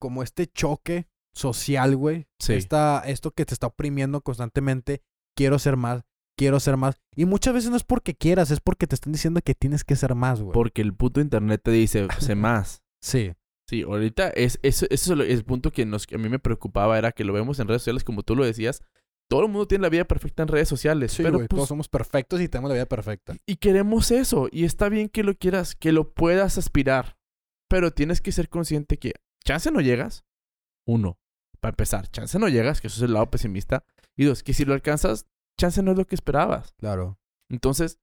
Como este choque social, güey. Sí. Esta, esto que te está oprimiendo constantemente. Quiero ser más. quiero ser más. Y muchas veces no es porque quieras, es porque te están diciendo que tienes que ser más, güey. Porque el puto internet te dice, sé más. Sí. Sí, ahorita es, eso, es el punto que, nos, que a mí me preocupaba, era que lo vemos en redes sociales, como tú lo decías. Todo el mundo tiene la vida perfecta en redes sociales. Sí, pero güey. pues, Todos somos perfectos y tenemos la vida perfecta. Y queremos eso. Y está bien que lo quieras, que lo puedas aspirar. Pero tienes que ser consciente que chance no llegas. Uno, para empezar, chance no llegas, que eso es el lado pesimista. Y dos, que si lo alcanzas, chance no es lo que esperabas. Claro. Entonces,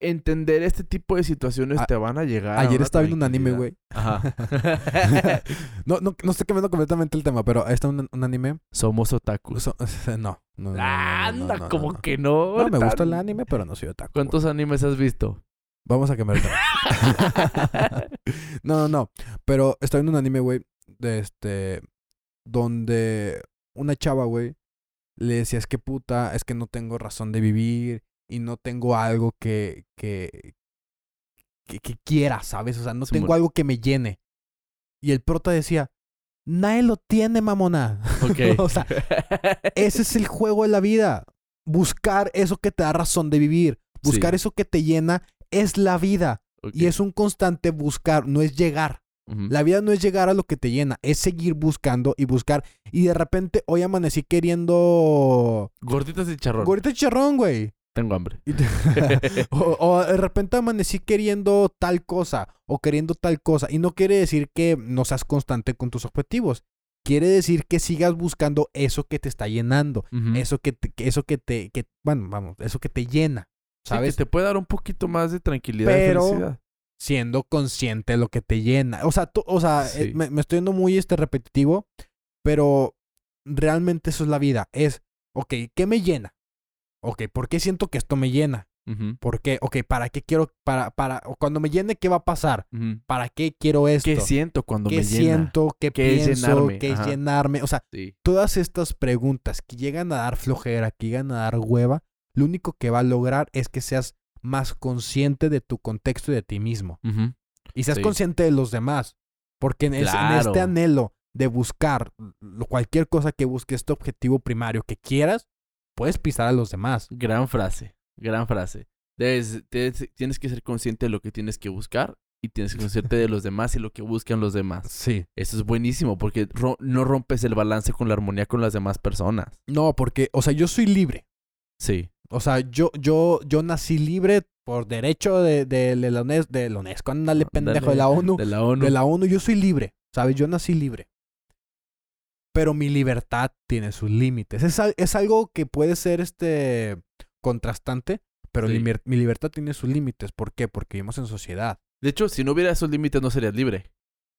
entender este tipo de situaciones A- te van a llegar. Ayer estaba viendo un anime, güey. Ajá. No, no, no estoy cambiando completamente el tema, pero está un, un anime. Somos otakus. So- no, Anda, no, como que no. No, me gusta el anime, pero no soy otaku. ¿Cuántos animes has visto? Vamos a cambiar el tema. no, no, no. Pero estoy viendo un anime, güey, de este. Donde una chava, güey, le decía: Es que puta, es que no tengo razón de vivir y no tengo algo que. que. que, que quiera, ¿sabes? O sea, no Sí, tengo algo que me llene. Y el prota decía: Nadie lo tiene, mamona. Ok. o sea, ese es el juego de la vida. Buscar eso que te da razón de vivir. Buscar Sí. eso que te llena es la vida. Y es un constante buscar, no es llegar. La vida no es llegar a lo que te llena, es seguir buscando y buscar. Y de repente hoy amanecí queriendo... Gorditas de charrón. Gorita de chicharrón, güey. Tengo hambre. O, o de repente amanecí queriendo tal cosa o queriendo tal cosa. Y no quiere decir que no seas constante con tus objetivos. Quiere decir que sigas buscando eso que te está llenando. Eso que, te- eso que te, que, bueno, vamos, eso que te llena, Sí, que ¿sabes? te puede dar un poquito más de tranquilidad Pero- y felicidad. Siendo consciente de lo que te llena. O sea, tú- o sea, Sí. eh, me, me estoy yendo muy este repetitivo, pero realmente eso es la vida. Es, ok, ¿qué me llena? Ok, ¿por qué siento que esto me llena? Ujú, ¿Por qué? Ok, ¿para qué quiero? Para, para, o cuando me llene, ¿qué va a pasar? ¿Para qué quiero esto? ¿Qué siento cuando ¿Qué me llena? siento? ¿Qué, ¿Qué es pienso? llenarme? ¿Qué es llenarme? O sea, Sí. todas estas preguntas que llegan a dar flojera, que llegan a dar hueva, lo único que va a lograr es que seas más consciente de tu contexto y de ti mismo. Y seas Sí. consciente de los demás. Porque en, es- en este anhelo de buscar cualquier cosa que busques, este objetivo primario que quieras, puedes pisar a los demás. Gran frase. Gran frase. Debes- debes- tienes que ser consciente de lo que tienes que buscar y tienes que ser consciente de los demás y lo que buscan los demás. Sí. Eso es buenísimo porque ro- no rompes el balance con la armonía con las demás personas. No, porque, o sea, yo soy libre. Sí. O sea, yo, yo, yo nací libre por derecho de, de, de la UNES- de la UNESCO. Ándale, pendejo, de la ONU. De la ONU. de la ONU, yo soy libre, ¿sabes? Yo nací libre. Pero mi libertad tiene sus límites. Es, es algo que puede ser este contrastante, pero Sí. mi libertad tiene sus límites. ¿Por qué? Porque vivimos en sociedad. De hecho, si no hubiera esos límites no serías libre.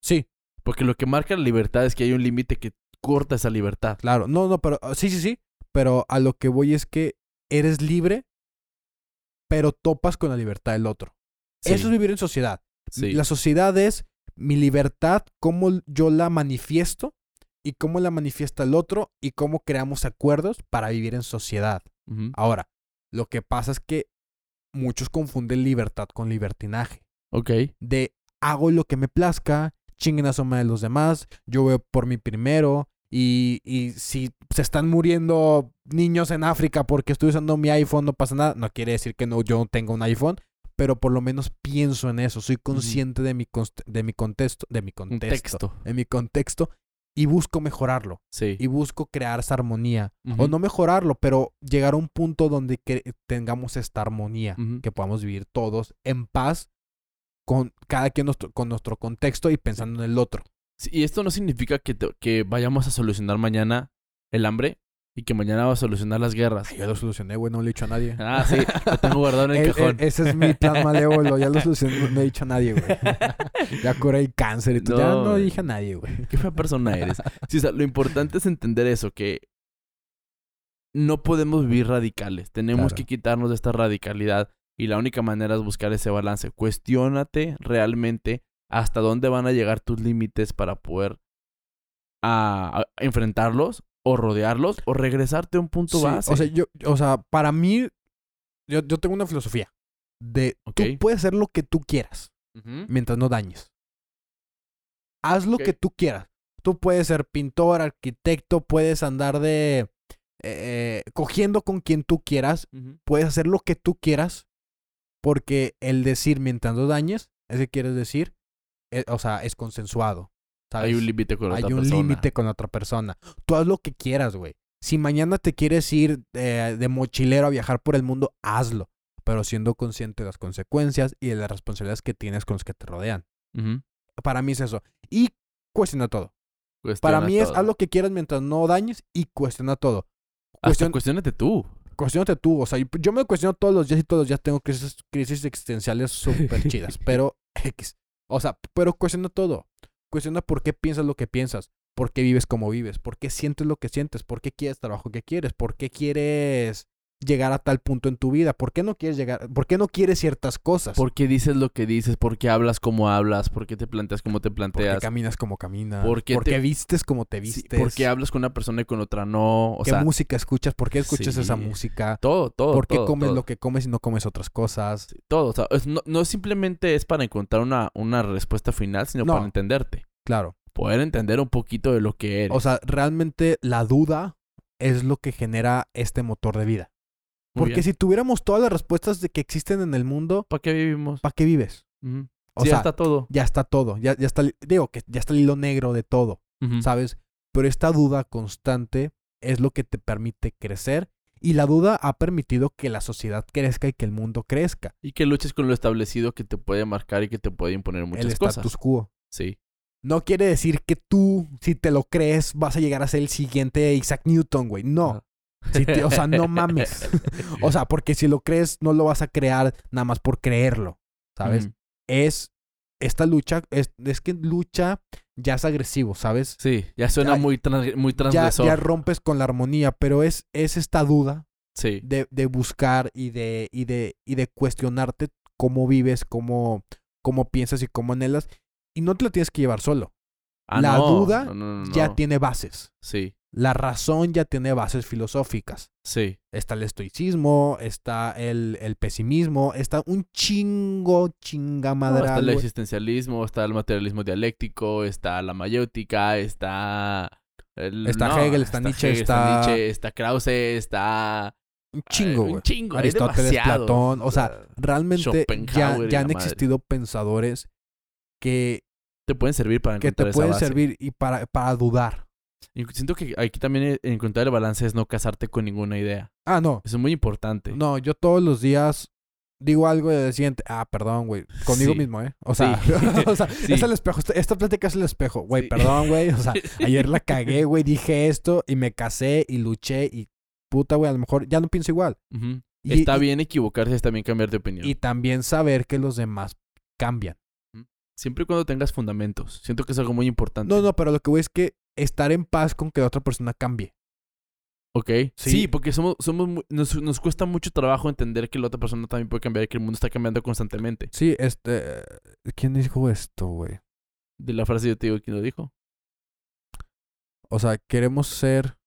Sí, Porque lo que marca la libertad es que hay un límite que corta esa libertad. claro. No, no, pero ah, sí, sí, sí. Pero a lo que voy es que eres libre, pero topas con la libertad del otro. Sí, Eso es vivir en sociedad. sí. La sociedad es mi libertad, cómo yo la manifiesto y cómo la manifiesta el otro y cómo creamos acuerdos para vivir en sociedad. Ahora, lo que pasa es que muchos confunden libertad con libertinaje. Ok. De hago lo que me plazca, chinguen a soma de los demás, yo voy por mi primero. Y, y si se están muriendo niños en África porque estoy usando mi iPhone, no pasa nada. No quiere decir que no, yo no tenga un iPhone, pero por lo menos pienso en eso. Soy consciente de, mi de mi contexto, de mi contexto, texto. de mi contexto y busco mejorarlo Sí. y busco crear esa armonía. O no mejorarlo, pero llegar a un punto donde que tengamos esta armonía, que podamos vivir todos en paz con cada quien nuestro, con nuestro contexto y pensando en el otro. Y esto no significa que, te- que vayamos a solucionar mañana el hambre y que mañana va a solucionar las guerras. Ay, yo lo solucioné, güey, no le he dicho a nadie. Ah, sí, lo tengo guardado en el Eh, eh, cajón. ese es mi plan malévolo, ya lo solucioné, no le he dicho a nadie, güey. ya curé el cáncer y todo. ya No, no güey. dije a nadie, güey. Qué fea persona eres. Sí, o sea, lo importante es entender eso, que no podemos vivir radicales. Tenemos Claro. que quitarnos de esta radicalidad y la única manera es buscar ese balance. Cuestiónate realmente hasta dónde van a llegar tus límites para poder a- a enfrentarlos o rodearlos o regresarte a un punto Sí, base. O sea, yo, o sea, para mí, yo, yo tengo una filosofía de tú puedes hacer lo que tú quieras mientras no dañes. Haz lo que tú quieras. Tú puedes ser pintor, arquitecto, puedes andar de, eh, cogiendo con quien tú quieras, puedes hacer lo que tú quieras, porque el decir mientras no dañes, ese quieres decir, eh, o sea, es consensuado. ¿sabes? Hay un límite con Hay otra un persona. límite con la otra persona. Tú haz lo que quieras, güey. Si mañana te quieres ir eh, de mochilero a viajar por el mundo, hazlo. Pero siendo consciente de las consecuencias y de las responsabilidades que tienes con los que te rodean. Para mí es eso. Y cuestiona todo. Para mí es haz lo que quieras mientras no dañes y cuestiona todo. Hasta cuestión- cuestionate tú. Cuestiónate tú. O sea, yo- yo me cuestiono todos los días y todos los días tengo crisis, crisis existenciales súper chidas. pero X. O sea, pero cuestiona todo. Cuestiona por qué piensas lo que piensas. ¿Por qué vives como vives? ¿Por qué sientes lo que sientes? ¿Por qué quieres trabajo que quieres? ¿Por qué quieres llegar a tal punto en tu vida? ¿Por qué no quieres llegar? ¿Por qué no quieres ciertas cosas? ¿Por qué dices lo que dices? ¿Por qué hablas como hablas? ¿Por qué te planteas como te ¿Por qué planteas? caminas como caminas? ¿Por qué ¿Por te- qué vistes como te Sí, vistes? ¿Por qué hablas con una persona y con otra no? O ¿Qué sea, música escuchas? ¿Por qué escuchas esa música? todo, todo. ¿Por qué comes todo. lo que comes y no comes otras cosas? Sí, todo. O sea, es- no, no simplemente es para encontrar una, una respuesta final, sino No. para entenderte. Claro. Poder entender un poquito de lo que eres. O sea, realmente la duda es lo que genera este motor de vida. Muy Porque bien. si tuviéramos todas las respuestas de que existen en el mundo, ¿Para qué vivimos? ¿para qué vives? O sí, sea, ya está todo. ya está todo. Ya, ya está, el- digo que ya está el hilo negro de todo. ¿sabes? Pero esta duda constante es lo que te permite crecer y la duda ha permitido que la sociedad crezca y que el mundo crezca. Y que luches con lo establecido que te puede marcar y que te puede imponer muchas el cosas. status quo. Sí. No quiere decir que tú, si te lo crees, vas a llegar a ser el siguiente Isaac Newton, güey. No. O sea, no mames. O sea, porque si lo crees, no lo vas a crear nada más por creerlo, ¿sabes? Es esta lucha, es, es que lucha ya es agresivo, ¿sabes? Sí, ya suena Ya- muy, trans- muy Ya, transgresor. ya rompes con la armonía, pero es, es esta duda Sí. de, de buscar y de, y, de, y de cuestionarte cómo vives, cómo, cómo piensas y cómo anhelas. Y no te lo tienes que llevar solo. Ah, la no, duda no, no, no, Ya tiene bases. Sí, La razón ya tiene bases filosóficas. sí. Está el estoicismo, está el, el pesimismo, está un chingo, No, chingamadral. está el existencialismo, está el materialismo dialéctico, está la mayéutica, está... el- Está no, Hegel, está Nietzsche, Hegel, está- Nietzsche, está Krause, está... un chingo, eh, güey. Un chingo, Aristóteles. Platón, o sea, Realmente ya, ya han madre. existido pensadores que, te pueden servir para que te esa pueden base. servir y para, para dudar. Y siento que aquí también e- encontrar el balance es no casarte con ninguna idea. Ah, no. Eso es muy importante. No, yo todos los días digo algo de siguiente. Ah, perdón, güey. Conmigo Sí. mismo, ¿eh? O sea, Sí. o sea, Sí. es el espejo. Esta, plática es el espejo. Güey, perdón, güey. O sea, ayer la cagué, güey. Dije esto y me casé y luché y puta, güey. A lo mejor ya no pienso igual. Y- está y- bien equivocarse, está bien cambiar de opinión. Y también saber que los demás cambian. Siempre y cuando tengas fundamentos. Siento que es algo muy importante. No, no, pero lo que voy es que estar en paz con que la otra persona cambie. ¿Ok? Sí. Sí, porque somos, somos nos, nos cuesta mucho trabajo entender que la otra persona también puede cambiar y que el mundo está cambiando constantemente. Sí, este. ¿Quién dijo esto, güey? De la frase yo te digo quién lo dijo. O sea, queremos ser.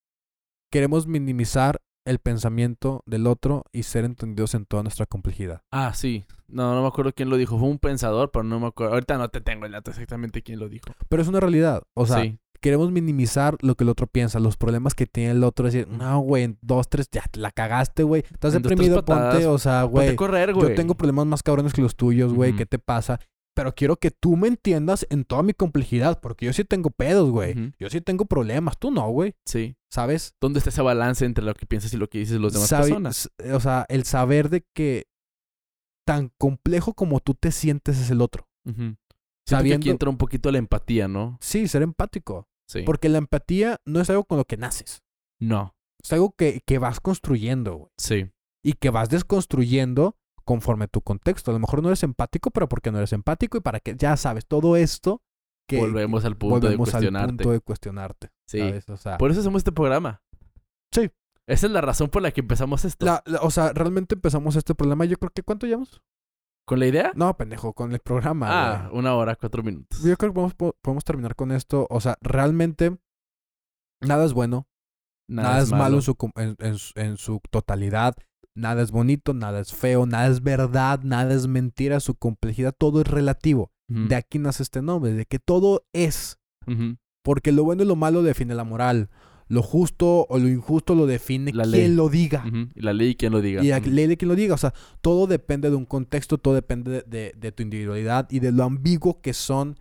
Queremos minimizar el pensamiento del otro y ser entendidos en toda nuestra complejidad. Ah, sí. No, no me acuerdo quién lo dijo. Fue un pensador, pero no me acuerdo. Ahorita no te tengo el dato exactamente quién lo dijo. Pero es una realidad. O sea, sí. Queremos minimizar lo que el otro piensa, los problemas que tiene el otro. Decir, no, güey, en dos, tres, ya la cagaste, güey. Estás En dos, deprimido, patadas, ponte. O sea, güey. correr, güey. Yo tengo problemas más cabrones que los tuyos, güey. ¿Qué te pasa? Pero quiero que tú me entiendas en toda mi complejidad, porque yo sí tengo pedos, güey. Yo sí tengo problemas, tú no, güey. Sí. ¿Sabes? ¿Dónde está ese balance entre lo que piensas y lo que dices los demás Sabe- personas? O sea, el saber de que tan complejo como tú te sientes es el otro. Ujú. Siento que Sabiendo- aquí entra un poquito la empatía, ¿no? Sí, ser empático. Sí. Porque la empatía no es algo con lo que naces. No. Es algo que, que vas construyendo, güey. Sí. Y que vas desconstruyendo conforme tu contexto. A lo mejor no eres empático, pero porque no eres empático y para que ya sabes todo esto que volvemos al punto volvemos de al cuestionarte. punto de cuestionarte. Sí. ¿sabes? O sea, Por eso hacemos este programa. Sí. Esa es la razón por la que empezamos esto. la- la- o sea, realmente empezamos este problema. Yo creo que ¿cuánto llevamos? ¿Con la idea? No, pendejo, con el programa. ah, güey. una hora, cuatro minutos. Yo creo que podemos, po- podemos terminar con esto. O sea, realmente nada es bueno, nada, es malo, en, su, com- en- en su- en su totalidad. Nada es bonito, nada es feo, nada es verdad, nada es mentira. Su complejidad, todo es relativo. De aquí nace este nombre, de que todo es. Porque lo bueno y lo malo define la moral. Lo justo o lo injusto lo define La quien ley. lo diga. La ley, quien lo diga. Y la ley de quien lo diga. O sea, todo depende de un contexto, todo depende de, de- de tu individualidad y de lo ambiguo que son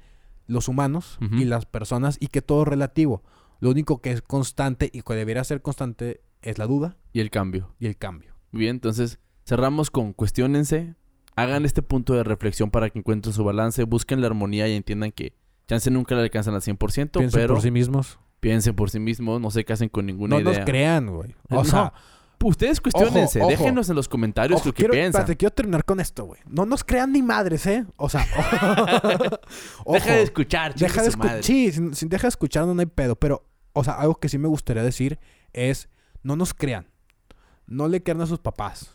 los humanos y las personas y que todo es relativo. Lo único que es constante y que debería ser constante es la duda Y el cambio. y el cambio. Muy bien, entonces cerramos con cuestionense, hagan este punto de reflexión para que encuentren su balance, busquen la armonía y entiendan que chance nunca la alcanzan al 100%, Piensen pero por sí mismos. Piensen por sí mismos, no se casen con ninguna No idea. nos crean, güey. O No. sea, Ustedes cuestionense, ojo. déjenos en los comentarios ojo, lo que quiero, piensan. espérate, quiero terminar con esto, güey. No nos crean ni madres, ¿eh? O sea, ojo. Deja de escuchar, Deja de escuchar. Sí, sin, sin deja de escuchar no hay pedo. Pero, o sea, algo que sí me gustaría decir es: no nos crean. No le crean a sus papás.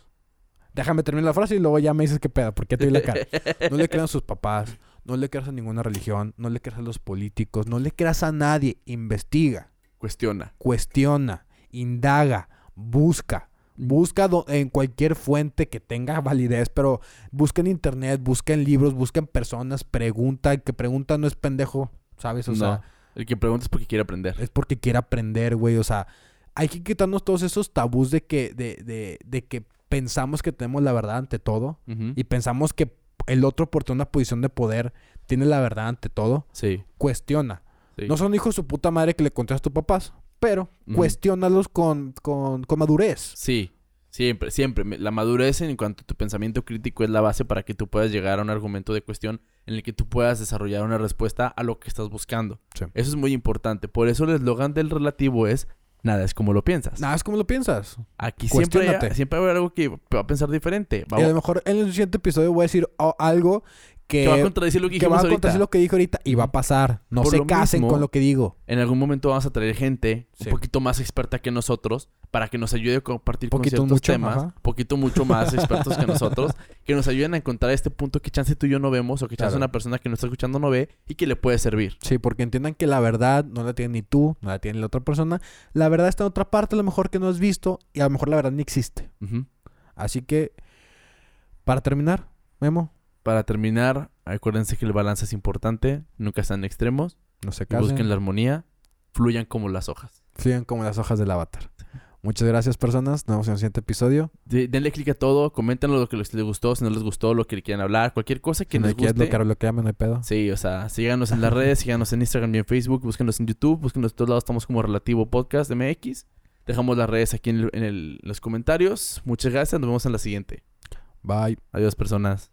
Déjame terminar la frase y luego ya me dices qué pedo, porque te vi la cara. No le crean a sus papás. No le creas a ninguna religión. No le creas a los políticos. No le creas a nadie. Investiga. Cuestiona. Cuestiona. Indaga. Busca. Busca en cualquier fuente que tenga validez, pero busca en internet, busca en libros, busca en personas, pregunta. El que pregunta no es pendejo, ¿sabes? O no, sea, el que pregunta es porque quiere aprender. es porque quiere aprender, güey. O sea, hay que quitarnos todos esos tabús de que, de, de, de que pensamos que tenemos la verdad ante todo y pensamos que el otro por tener una posición de poder tiene la verdad ante todo. Sí, Cuestiona. sí. No son hijos de su puta madre que le conté a tus papás, pero Ujú. cuestiónalos con, con, con madurez. Sí, siempre, siempre. La madurez en cuanto a tu pensamiento crítico es la base para que tú puedas llegar a un argumento de cuestión en el que tú puedas desarrollar una respuesta a lo que estás buscando. Sí. Eso es muy importante. Por eso el eslogan del relativo es nada es como lo piensas. Nada, es como lo piensas. Aquí siempre, siempre va a haber algo que va a pensar diferente. Y a lo mejor en el siguiente episodio voy a decir oh, algo que, que va a contradecir lo que que va a ahorita. contradecir lo que dije ahorita y va a pasar. No Por se casen mismo- con lo que digo. En algún momento vamos a traer gente Sí. un poquito más experta que nosotros para que nos ayude a compartir con Poquito ciertos mucho, temas, ajá. poquito mucho más expertos que nosotros, que nos ayuden a encontrar este punto que chance tú y yo no vemos o que chance Claro. una persona que nos está escuchando no ve y que le puede servir. Sí, porque entiendan que la verdad no la tiene ni tú, no la tiene la otra persona. La verdad está en otra parte, a lo mejor que no has visto, y a lo mejor la verdad ni existe. Así que, para terminar, Memo, Para terminar, acuérdense que el balance es importante, nunca están extremos, no se casen, busquen la armonía, fluyan como las hojas. fluyan como las hojas del avatar. Muchas gracias, personas. Nos vemos en el siguiente episodio. De- denle clic a todo, coméntenlo lo que les les gustó, si no les gustó, lo que quieran hablar, cualquier cosa que no les guste. bloquear, bloqueame, no hay pedo. Sí, o sea, síganos en las redes, síganos en Instagram y en Facebook, búsquenos en YouTube, búsquenos en todos lados, estamos como Relativo Podcast MX. Dejamos las redes aquí en, el- en el- los comentarios. Muchas gracias, nos vemos en la siguiente. Bye. Adiós, personas.